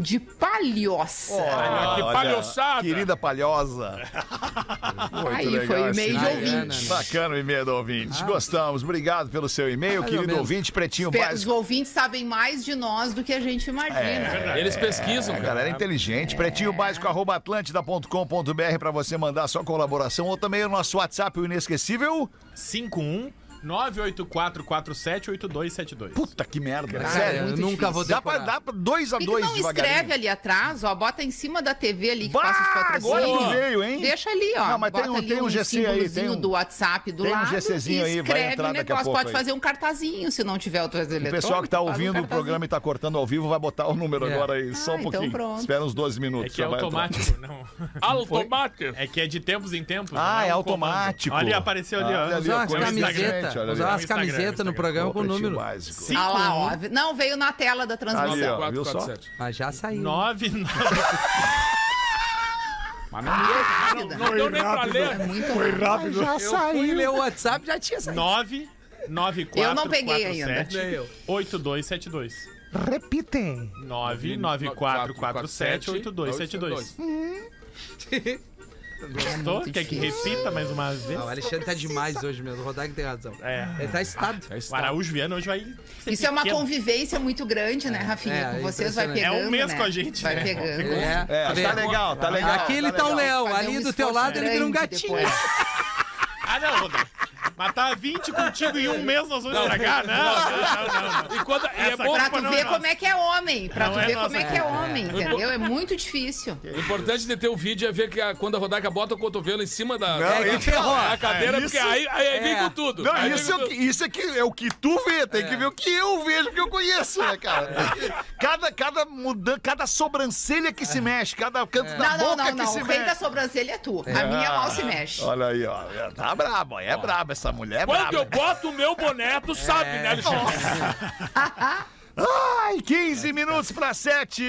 de Palhoça. Ah, que Olha, palhoçada. Querida palhosa. Muito Aí legal foi e-mail de e-mail. ouvinte. Bacana o e-mail do ouvinte. Gostamos. Obrigado pelo seu e-mail, Ah, querido ouvinte, pretinho Espe- Os básico. ouvintes sabem mais de nós do que a gente imagina. Eles pesquisam, A cara. galera é inteligente. Pretinho básico, arroba atlântida.com.br pra você mandar sua colaboração ou também o nosso WhatsApp, o inesquecível. 51 984478272. Puta que merda. Cara, Sério. é eu nunca vou Dá pra decorar. dar pra dois a Por que, que dois não escreve ali atrás, ó? Bota em cima da TV ali que Bah, passa os agora patrocínios. tu veio, hein? Deixa ali, ó. Não, mas tem Bota um- ali tem um GC aí, tem um- do WhatsApp do tem um lado GCzinho e aí, vai escreve entrar o daqui a negócio. pouco Pode aí. fazer um cartazinho, se não tiver outras O eletrônicas. pessoal que tá faz um ouvindo o programa e tá cortando ao vivo vai botar o número É. agora aí, só um Ah, então pouquinho. pronto. Espera uns 12 minutos. É que é automático, não. Automático. É que é de tempos em tempos. Ah, é um automático. Ali, apareceu ali, Ah, ó. olha ali, camisetas. olha ali. Usar umas camisetas no programa com o número. básico. Cinco, Ah lá, ó. Não, veio na tela da Ali, transmissão. ó. viu só? 447. Mas já saiu. nove, nove. Mas não, deu, não, não deu nem pra É ler. muito Foi rápido. rápido. Eu fui ler o WhatsApp já tinha saído. 9 9 4 Eu não peguei ainda. Nem eu. 8272. Repite. 9 9 4 4 7 8 2 7 2. Gostou? Quer que repita mais uma vez? Não, o Alexandre tá demais hoje mesmo. O Rodaico tem razão. É. Ele tá excitado. O Araújo Viana hoje vai. ser Isso é uma convivência muito grande, né, Rafinha? é, com vocês vai pegando. É um mês né? com a gente, Vai né? pegando. É, É, tá tá legal, tá legal. aqui ele tá o legal. leão. Ali um do teu lado ele vira um gatinho. Ah, não, Rodolfo. Mas tá 20 contigo em um mês nós vamos estragar? Não, não, não, não. E, quando, e é bom, Pra tu não ver é como é que é homem. Pra Não tu é ver como é que é homem, É. entendeu? É muito difícil. o importante de ter o vídeo é ver que a- quando a Rodaica bota o cotovelo em cima da, Não, da- é que ferrou. da cadeira, É, porque isso- aí, aí, aí vem é. com tudo. Não, Aí isso, vem é com o que, isso é, que, é o que tu vê, tem que ver o que eu vejo, que eu conheço, né, cara? Cada, cada, muda, cada sobrancelha que se mexe, cada canto da Não, não, boca não, que não. se O rei mexe. da sobrancelha é tu. A minha mal se mexe. Olha aí, ó. Tá brabo, é braba essa mulher, é Quando braba. eu boto o meu boné, tu sabe, né, Alexandre? Ai, 15 minutos pra 7.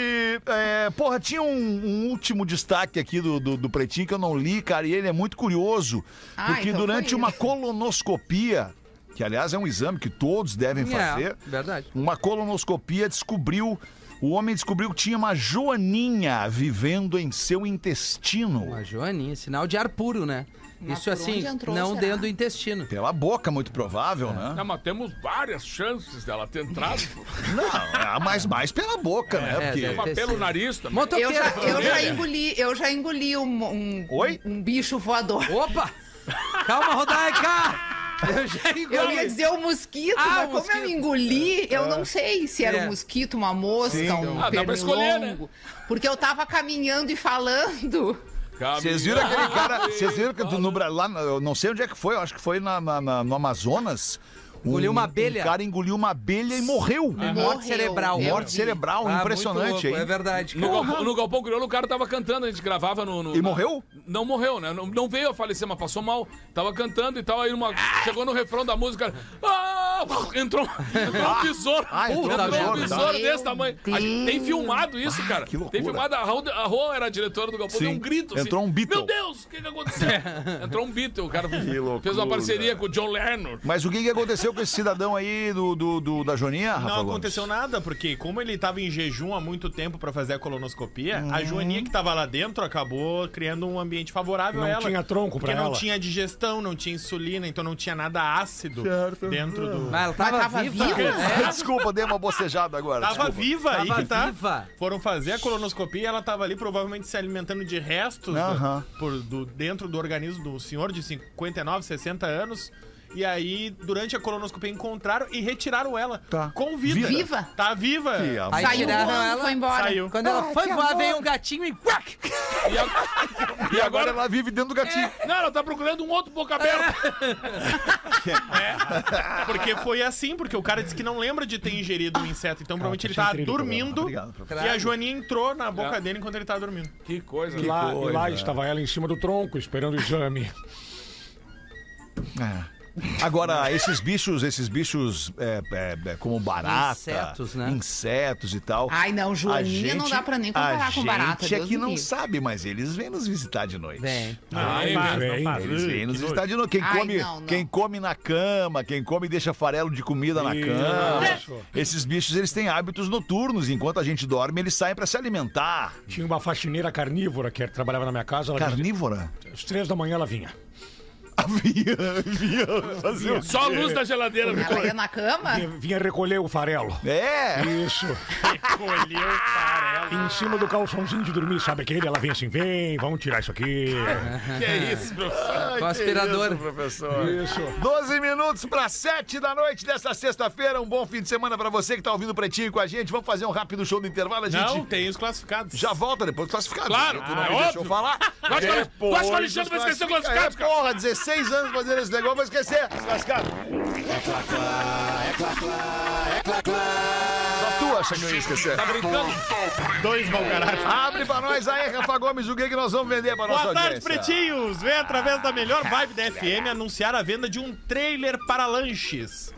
É, porra, tinha um, um último destaque aqui do, do, do Pretinho que eu não li, cara, e ele é muito curioso. Ah, porque então durante uma isso. colonoscopia, que aliás é um exame que todos devem fazer, É, verdade. uma colonoscopia descobriu. O homem descobriu que tinha uma joaninha vivendo em seu intestino. Uma joaninha, sinal de ar puro, né? Mas Isso por assim, entrou, não será? dentro do intestino. Pela boca, muito provável, né? Não, mas temos várias chances dela ter entrado. Não, é, mas mais pela boca, né? É, Porque... Mas ter pelo nariz também. Eu Motoqueiro. já, eu já engoli, eu já engoli um, um, Oi? um bicho voador. Opa! Calma, Rodaica! Eu já engoli. Eu ia dizer o mosquito, Ah, mas o como eu mosquito. engoli, eu não sei se era É. um mosquito, uma mosca, um Ah, dá pra escolher, né? pernilongo. Porque eu tava caminhando e falando. Vocês viram aquele cara. Vocês viram que no, lá, eu não sei onde é que foi, eu acho que foi na, na- na- no Amazonas. Engoliu uma abelha. Um cara engoliu uma abelha e morreu. Morte Morreu. cerebral. Eu Morte vi. cerebral, Ah, impressionante, louco? É verdade. No galpão, no Galpão Crioulo, o cara tava cantando, a gente gravava no. no- E na- morreu? Não morreu, né? Não, não veio a falecer, mas passou mal. Tava cantando e tal, aí uma, chegou no refrão da música. Ah, entrou, entrou um besouro. Ah, entrou um entrou um besouro, tá. desse tamanho. A gente tem filmado isso, cara. que loucura. Tem filmado. A Rô, a Rô era a diretora do Galpão, Sim. deu um grito. Entrou um Beatle. Meu Deus, o que, que aconteceu? entrou um Beatle. O cara loucura. fez uma parceria com o John Lennon. Mas o que, que aconteceu com esse cidadão aí do, do, do- da Joaninha, Rafa Não Gomes? aconteceu nada, porque como ele tava em jejum há muito tempo pra fazer a colonoscopia, Uhum. a Joaninha que tava lá dentro acabou criando um ambiente favorável Não a ela. tinha tronco pra Porque não ela. tinha digestão, não tinha insulina, então não tinha nada ácido dentro do... Mas ela tava, Mas tava viva. viva? É, Desculpa, dei uma bocejada agora. Tava desculpa. viva aí Tava que tá. viva. Foram fazer a colonoscopia e ela tava ali provavelmente se alimentando de restos da- Aham. por, do, dentro do organismo do senhor de 59, 60 anos. E aí, durante a colonoscopia, encontraram e retiraram ela. Tá. Com vida. Viva? Tá viva. Que amor. Aí Saiu tiraram voando, ela, foi embora. Saiu. Quando ela foi voar, veio um gatinho e... quack! E, a- E agora ela vive dentro do gatinho. Não, ela tá procurando um outro boca aberta. Porque foi assim, porque o cara disse que não lembra de ter ingerido um inseto. Então, provavelmente ele tá dormindo. Obrigado, professor. E a Joaninha entrou na boca É. dele enquanto ele tava dormindo. Que coisa. E lá, e lá estava ela em cima do tronco, esperando o exame. É. Agora, esses bichos, esses bichos é, é, é, como barata, Insetos, né? insetos e tal. Ai, não, Joaninha não dá pra nem comparar a com barata, gente Deus aqui me não sabe, mas eles vêm nos visitar de noite. Não, Ai, faz, vem, não faz. Eles vêm nos visitar de noite. Quem Ai, come, não, não. quem come na cama, quem come e deixa farelo de comida na cama. Esses bichos, eles têm hábitos noturnos. Enquanto a gente dorme, eles saem pra se alimentar. Tinha uma faxineira carnívora que trabalhava na minha casa. Ela Carnívora? às três da manhã ela vinha. Havia, havia. Fazer o Só a luz da geladeira. Ela ia na cama? Vinha, vinha recolher o farelo. É! Isso. Colheu o farelo. Em cima do calçãozinho de dormir, sabe aquele? Ela vem assim, vem, vamos tirar isso aqui. Que é isso, professor? com o aspirador. professor. Isso. 12 minutos para 7 da noite desta sexta-feira. Um bom fim de semana para você que tá ouvindo o Pretinho com a gente. Vamos fazer um rápido show do intervalo. A gente Não, tem os classificados. já volta depois do classificado. Claro, tu não é me óbvio. deixou falar. O Ale- tu acha que o Alexandre vai esquecer o classificado, É, porra, 16 anos fazendo esse negócio, vai esquecer. Classificado. Só tu acha que eu ia esquecer. Tá brincando? Dois mau caráter. Abre pra nós aí, Rafa Gomes, o que, que nós vamos vender pra nossa Boa tarde, audiência? pretinhos! Vem através da melhor vibe da FM anunciar a venda de um trailer para lanches.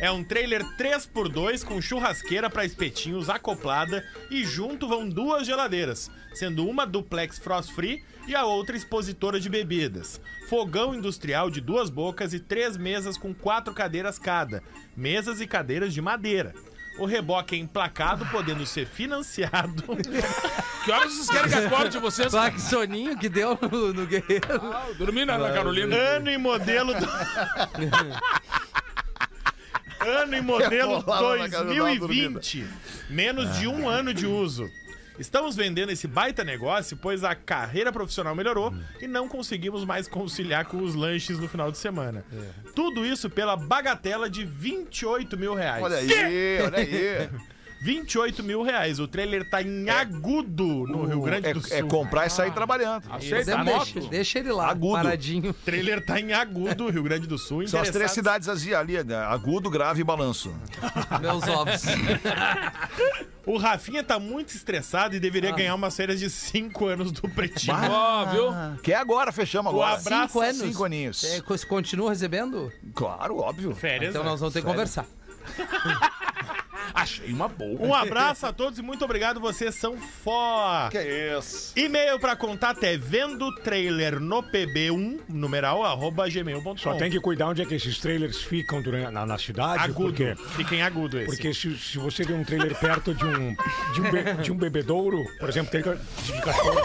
É um trailer 3x2 com churrasqueira para espetinhos acoplada e junto vão duas geladeiras, sendo uma duplex frost free e a outra expositora de bebidas. Fogão industrial de duas bocas e três mesas com quatro cadeiras cada, mesas e cadeiras de madeira. O reboque é emplacado, podendo ser financiado. Que horas vocês querem que acorde vocês? Só que soninho que deu no, no guerreiro. Dormi na, na Carolina. Ano e modelo do... Ano e modelo Rebolava na cara do Naldo 2020. Menos de um ano de uso. Estamos vendendo esse baita negócio, pois a carreira profissional melhorou e não conseguimos mais conciliar com os lanches no final de semana. Tudo isso pela bagatela de 28 mil reais. Olha aí, olha aí. 28 mil reais. O trailer tá em agudo no Rio Grande do Sul. É, é comprar e sair trabalhando. Aceita a Deixa, moto? deixa ele lá, Agudo. paradinho. O trailer tá em agudo, Rio Grande do Sul. São as três cidades ali, ali, né? agudo, grave e balanço. Meus ovos. O Rafinha tá muito estressado e Ah. deveria ganhar umas férias de 5 anos do Pretinho. Ó, viu? Que é agora, fechamos O agora. abraço, Cinco anos. Cinco aninhos. É, co- continua recebendo? Claro, óbvio. Férias, Então né? nós vamos ter que conversar. Achei uma boa. Um abraço a todos e muito obrigado, vocês são foda. Que isso? E-mail pra contato é vendo trailer no pb1, numeral, arroba gmail.com. Só tem que cuidar onde é que esses trailers ficam durante, na, na cidade. Agudo. Porque, Fica em agudo esse. porque se, se você vê um trailer perto de um, de um, be- de um bebedouro, por exemplo, tem que. De cachorro,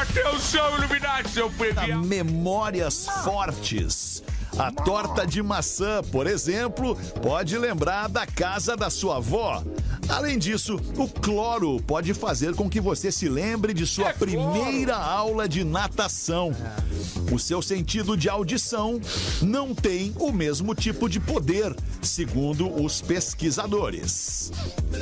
Atenção, Illuminati, seu PV. Memórias fortes. A torta de maçã, por exemplo, pode lembrar da casa da sua avó. Além disso, o cloro pode fazer com que você se lembre de sua primeira aula de natação. O seu sentido de audição não tem o mesmo tipo de poder, segundo os pesquisadores.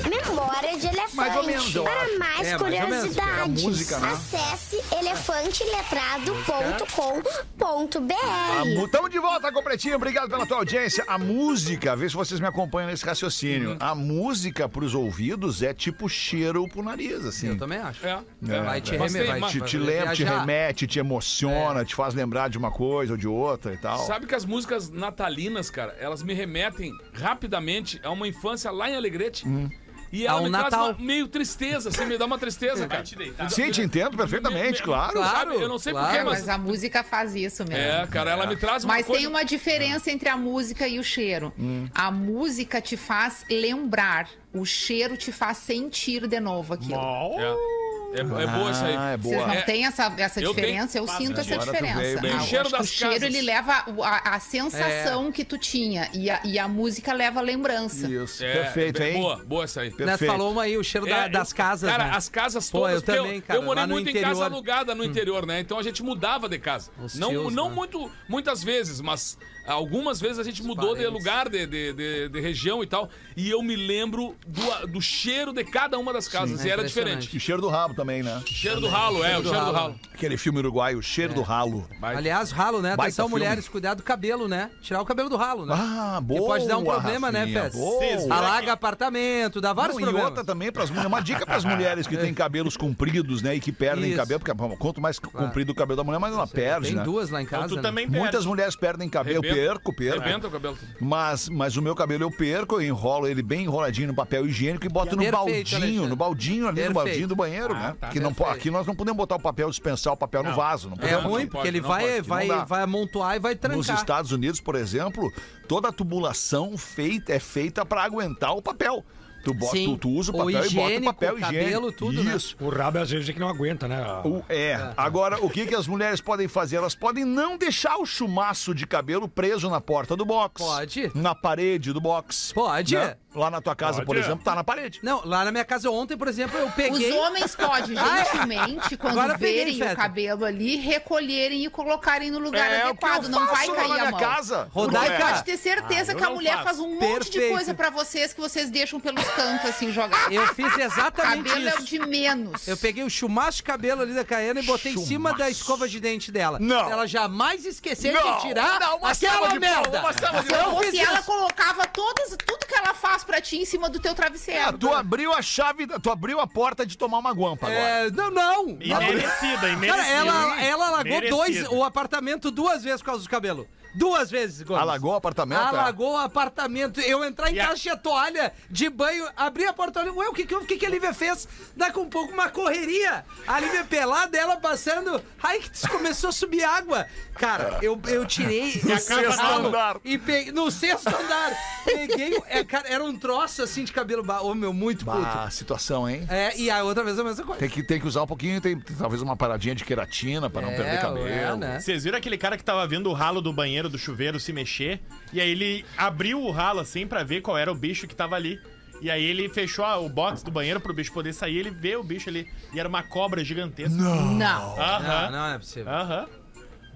Memória de elefante. Mais ou menos, eu Para mais É, menos, curiosidades, música, né? acesse elefanteletrado.com.br. Estamos de volta com o Pretinho, obrigado pela tua audiência. A música, vê se vocês me acompanham nesse raciocínio. A música pros ouvidos é tipo cheiro pro nariz, assim. Eu também acho. É, Vai te tem- vai Te, te lembra, te remete, te emociona, te faz lembrar de uma coisa ou de outra e tal. Sabe que as músicas natalinas, cara, elas me remetem rapidamente a uma infância lá em Alegrete. E ela Ao me Natal. traz uma, meio tristeza, assim, me dá uma tristeza, cara. Sim, te entendo perfeitamente, Me- claro. Claro. Sabe? Eu não sei claro. porquê, mas... mas a música faz isso mesmo. É, cara, ela me traz uma Mas coisa... tem uma diferença entre a música e o cheiro. Hum. A música te faz lembrar, o cheiro te faz sentir de novo aquilo. É, é, é boa essa aí. Ah, é Vocês boa. não É. têm essa, essa Eu diferença? Eu sinto essa diferença. Ah, O eu cheiro das o cheiro ele leva a, a sensação que tu tinha e a, e a música leva a lembrança. Isso, É, perfeito, é, hein? Boa, boa essa aí. Neto Perfeito. falou uma aí, o cheiro da- É, das eu- casas, Cara, né? as casas Pô, todas. eu porque também, cara, Eu morei muito em casa interior. alugada no interior, né? Então a gente mudava de casa. Os não tios, não né? muito, muitas vezes, mas algumas vezes a gente mudou de lugar, de, de, de- de região e tal. E eu me lembro do, do cheiro de cada uma das casas. Sim, e é era diferente. E cheiro do rabo também, né? Cheiro do ralo, é, o do cheiro do ralo. ralo. Aquele filme uruguaio, o cheiro do ralo. Aliás, ralo, né? Atenção, mulheres, cuidar do cabelo, né? Tirar o cabelo do ralo, né? Ah, boa. Que pode dar um problema, né, Rafinha, Fez? boa. Alaga apartamento, dá vários Não, e problemas. outra também pras mulheres, uma dica pras mulheres que têm cabelos compridos, né, e que perdem Isso. cabelo, porque quanto mais comprido o cabelo da mulher, mais ela perde, Tem né? duas lá em casa. Então tu né? também perde. Muitas mulheres perdem cabelo. Perco, perco. Rebenta o cabelo. Mas, mas o meu cabelo eu perco, eu enrolo ele bem enroladinho no papel higiênico e boto no Perfeito, baldinho, Alexandre. no baldinho ali, no baldinho do banheiro, né? que não, perfeito. aqui nós não podemos botar o papel, dispensar o papel no vaso. Não É podemos. ruim, não porque pode, ele não vai, pode, vai, não dá. vai amontoar e vai Nos trancar. Estados Unidos, por exemplo, toda a tubulação feita, é feita para aguentar o papel. Tu, bota, tu, tu usa o O papel e bota o higiênico, papel o cabelo, higiênico. tudo, né? Isso. O rabo às vezes é que não aguenta, né? O- é. Agora, o que, que as mulheres podem fazer? Elas podem não deixar o chumaço de cabelo preso na porta do box. Pode. Na parede do box. Pode. né? Lá na tua casa, por Pode. exemplo, tá na parede. Não, lá na minha casa ontem, por exemplo, eu peguei. Os homens podem, gentilmente, quando Agora peguei, verem Feta. o cabelo ali, recolherem e colocarem no lugar É adequado. Não vai cair na a minha mão. casa. Rodaica. Não é? Pode ter certeza Ah, que a mulher faço. faz um monte de coisa pra vocês que vocês deixam pelos cantos assim jogados. Eu fiz exatamente Cabelo é o isso. de menos. Eu peguei o chumaço de cabelo ali da Caiana e botei em cima da escova de dente dela. Não. Ela jamais esquecer Não, de tirar não, aquela de merda. palmas, uma Se eu fosse ela, isso. colocava todas, tudo que ela faz pra ti em cima do teu travesseiro. É, tu abriu a chave, tu abriu a porta de tomar uma guampa agora. É, não, não. Imerecida, imerecida. Cara, ela, ela alagou Merecida. dois, o apartamento duas vezes por causa do cabelo. Duas vezes, Gomes. Alagou o apartamento? é? Alagou o apartamento. Eu entrar em a- casa, tinha toalha de banho, abri a porta, olha, ué, o que que, o que que a Lívia fez? Daqui um pouco uma correria. A Lívia pelada, ela passando. Ai, que começou a subir água. Cara, eu, eu tirei a sexto andar. E peguei, no sexto andar. Peguei, é, cara, era um troço assim de cabelo. Ô, meu, muito puto. Ah, situação, hein? É, e a outra vez a mesma coisa. Tem que, tem que usar um pouquinho, tem, talvez uma paradinha de queratina pra não É, perder cabelo. é, né? Vocês viram aquele cara que tava vendo o ralo do banheiro do chuveiro se mexer? E aí ele abriu o ralo assim pra ver qual era o bicho que tava ali. E aí ele fechou a- o box do banheiro pro bicho poder sair, ele vê o bicho ali. E era uma cobra gigantesca. Não. Não, Aham. não é possível. Aham.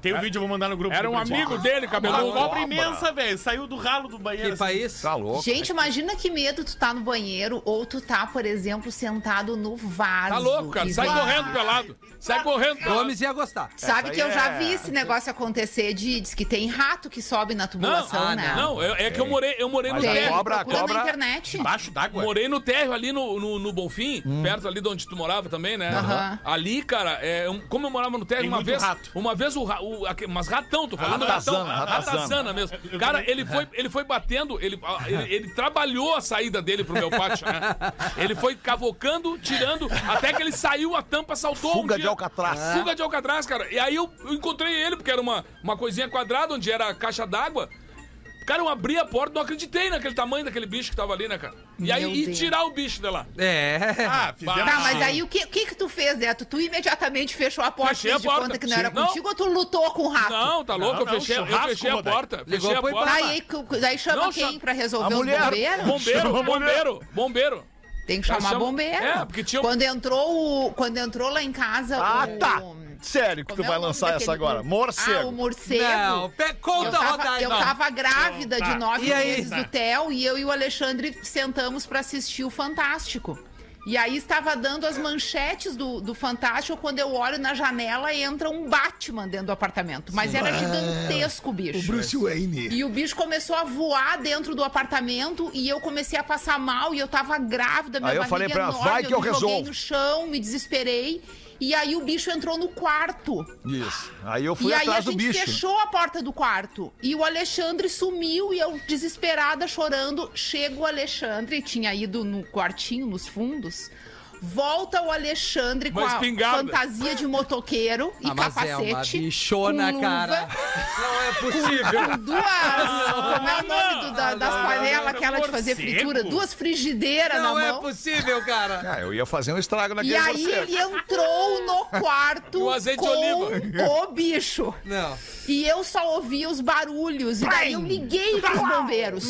Tem o vídeo, eu vou mandar no grupo. Era um amigo dele, Uma cabeludo. cobra imensa, velho. Saiu do ralo do banheiro. Que assim. país? Tá louco. Gente, imagina que medo tu tá no banheiro ou tu tá, por exemplo, sentado no vaso. Tá louco, cara. Sai correndo pelado. Sai correndo pelado. Gomes ia gostar. Sabe Essa que eu já é- vi esse negócio acontecer de diz que tem rato que sobe na Não, tubulação, ah, né? não, eu- é que eu morei, eu morei no Mas térreo. cobra- cobra- na internet. Embaixo d'água. Morei no térreo ali no, no, no Bonfim, perto ali de onde tu morava também, né? Aham. Ali, cara, é, um- como eu morava no térreo, Tem uma vez. rato. Uma vez o, o, o, mas ratão, tô falando Ratazana, ratão. ratazana. Ratazana mesmo. Cara, ele foi, ele foi batendo, ele, ele, ele trabalhou a saída dele pro meu pátio, né? Ele foi cavocando, tirando, até que ele saiu, a tampa saltou. Fuga um de. Alcatraz. Fuga de Alcatraz, cara. E aí eu, eu encontrei ele, porque era uma, uma coisinha quadrada, onde era a caixa d'água. Cara, eu abri a porta, não acreditei naquele tamanho daquele bicho que tava ali, né, cara? E aí, Meu e Deus. tirar o bicho de lá. É. Ah, fizemos. Tá, mas aí o que, o que que tu fez, Neto? Tu imediatamente fechou a porta, Fechei fez a de porta. conta que não era Não. contigo ou tu lutou com o rato? Não, tá louco? Não, eu fechei, não, eu churrasco, fechei a Rodaica. porta. Ligou Fechei a porta. Tá, aí, cu- daí chama Não, quem chama- pra resolver a os mulher. bombeiros? Bombeiro, Chama a mulher. bombeiro, bombeiro. Tem que chamar Chama- bombeiro. É, porque tinha um- Quando entrou o... Quando entrou lá em casa Ah, o... tá. Sério que Como tu é vai o nome lançar essa daquele- agora? Ah, o Morcego. morcego. Não, pe- conta a tava, rodada. eu tava grávida Tá. de nove E aí? meses do Theo e eu e o Alexandre sentamos pra assistir o Fantástico. E aí estava dando as manchetes do, do Fantástico, quando eu olho na janela entra um Batman dentro do apartamento. Mas era gigantesco o bicho. Bruce Wayne. E o bicho começou a voar dentro do apartamento e eu comecei a passar mal e eu tava grávida, minha Aí eu barriga falei pra ela, enorme, vai que eu me joguei resolvo. no chão, me desesperei. E aí o bicho entrou no quarto. Isso. Aí eu fui e aí a atrás do gente bicho. fechou a porta do quarto. E o Alexandre sumiu e eu, desesperada, chorando, chega o Alexandre, tinha ido no quartinho, nos fundos. Volta o Alexandre com Uma a espingarda. fantasia de motoqueiro e Ah, mas é uma capacete. bichona, com cara. luva, Não é possível. Com duas. Como é o nome do- da- das panelas, aquela de fazer morcego? fritura? Duas frigideiras Não na é mão. possível, cara. Ah, eu ia fazer um estrago naquele E aí morcego. ele entrou no quarto Com azeite de com oliva. o bicho. Não. E eu só ouvia os barulhos. E daí eu liguei pros bombeiros.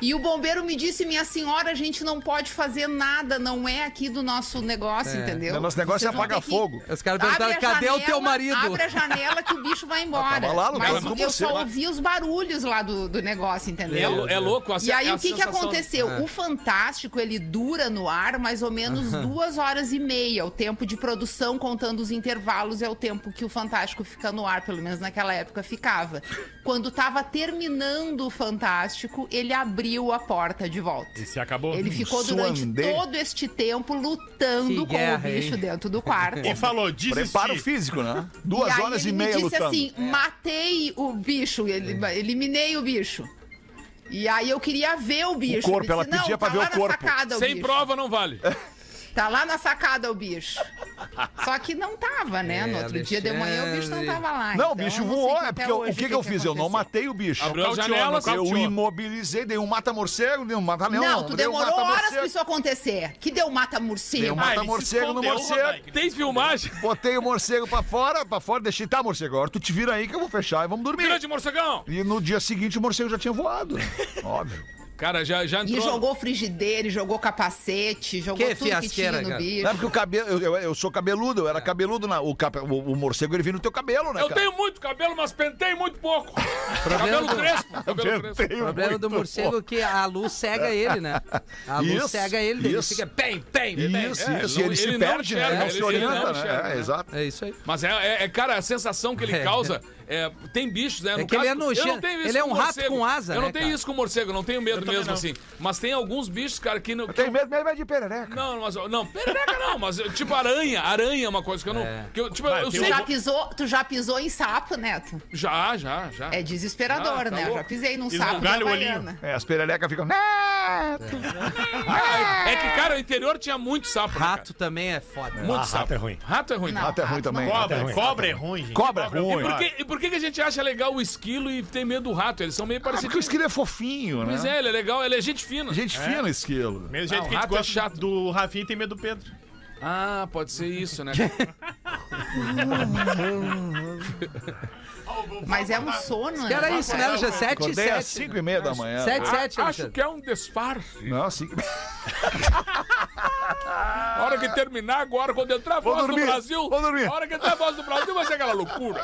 E o bombeiro me disse, minha senhora, a gente não pode fazer nada, não é aqui do nosso negócio, entendeu? O nosso negócio é Vocês vão apagar ter que- fogo. Os caras perguntaram, cadê o teu janela, marido? Abre a janela que o bicho vai embora. tava lá Mas eu você. só ouvia os barulhos lá do, do negócio, É, entendeu? lou- é louco. A, E aí, a o que, que aconteceu? É. O Fantástico, ele dura no ar mais ou menos duas horas e meia. O tempo de produção, contando os intervalos, é o tempo que o Fantástico fica no ar, pelo menos naquela época ficava. Quando tava terminando o Fantástico, ele abriu a porta de volta. E se acabou? Ele ficou durante. Todo este tempo lutando Que com guerra, o bicho hein? dentro do quarto. E falou, desistir. Preparo físico, né? Duas e aí horas ele e meia me disse lutando. assim: matei o bicho, ele- eliminei o bicho. E aí eu queria ver o bicho. corpo, Ele ela disse, pedia "Não, pra tá ver o corpo." Sacada, o Sem bicho. prova não vale. Tá lá na sacada o bicho. Só que não tava, né? no É, outro dia de manhã o bicho não Alexandre. tava lá. Não, Então, o bicho não sei voou. É porque eu- o que, que eu fiz? Eu não matei o bicho. Abriu Nocauteou, janelas. Eu imobilizei, dei um mata-morcego, dei um mata-leão. Não, tu dei um demorou horas pra isso acontecer. Que deu mata-morcego. Deu se mata-morcego no morcego. Tem filmagem? Botei o morcego pra fora, pra fora, deixei, tá, morcego, agora tu te vira aí que eu vou fechar e vamos dormir. Grande morcegão! E no dia seguinte o morcego já tinha voado. Óbvio. Cara, já, já E entrou. jogou frigideira, e jogou capacete, jogou Que tudo que tinha fiasqueira, no cara. bicho. Não é porque o cabelo. Eu, eu- eu sou cabeludo, eu era cabeludo. Na, o, cap- o- o morcego ele vira no teu cabelo, né? Eu cara? tenho muito cabelo, mas pentei muito pouco. cabelo do- crespo. Cabelo crespo. O problema do morcego é que a luz cega ele, né? A luz Isso, cega ele, ele isso. fica bem, bem, bem. Isso, É, isso. ele, se ele não perde, né? enxerga, Não ele- se ele orienta, né? É, né? exato. É isso aí. Mas é, é- é, cara, a sensação que ele É. causa. É, tem bichos, né? É No que ele é não nojento. Ele é um rato morcego. com asa, Eu não né, tenho cara? isso com morcego, eu não tenho medo mesmo não. assim. Mas tem alguns bichos, cara, que. No, Eu tenho medo, medo de perereca. Não, mas, não, perereca não, mas tipo aranha. Aranha é uma coisa que eu não. É. Que eu, tipo, Vai, eu Tu sei. já, pisou, tu já pisou em sapo, Neto? Já, já, já. É desesperador, Ah, tá né? Eu já louco. pisei num sapo esbugalha da o olhinho. É, as pererecas ficam. Neto! Ah, é que, cara, o interior tinha muito sapo. né? Rato também é foda. Ah, Muito sapo. rato é ruim. Rato é ruim. Não. Rato é ruim também. não. é Cobra, ruim. cobra é ruim. Cobra é ruim. E por que que a gente acha legal o esquilo e tem medo do rato? Eles são meio Ah, porque o parecidos. esquilo é fofinho, né? Pois é, ele é legal, ele é gente fina. Gente fina, esquilo. Mesmo jeito Ah, o que a gente rato é gosta chato. do Rafinha e tem medo do Pedro. Ah, pode ser isso, né? Mas é um sono, Que era né? isso, né? Hoje é 7 e Acordei às 7. 5 e meia da manhã. 7 e 7, Acho que é um disfarce. Não, 5 A hora que terminar agora, quando entrar a Vou voz dormir, do Brasil, vou dormir. a hora que entrar a voz do Brasil vai ser aquela loucura.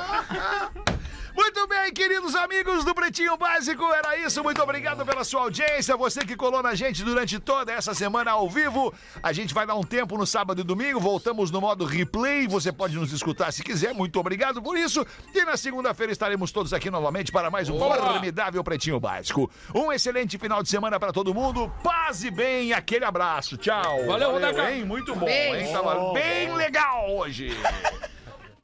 Muito bem, queridos amigos do Pretinho Básico, era isso. Muito obrigado pela sua audiência. Você que colou na gente durante toda essa semana ao vivo. A gente vai dar um tempo no sábado e domingo. Voltamos no modo replay. Você pode nos escutar se quiser. Muito obrigado por isso. E na segunda-feira estaremos todos aqui novamente para mais um formidável Pretinho Básico. Um excelente final de semana para todo mundo. Paz e bem. Aquele abraço. Tchau. Valeu, Rodaica. hein? Muito bom, Beijo. hein? Tava bem legal hoje.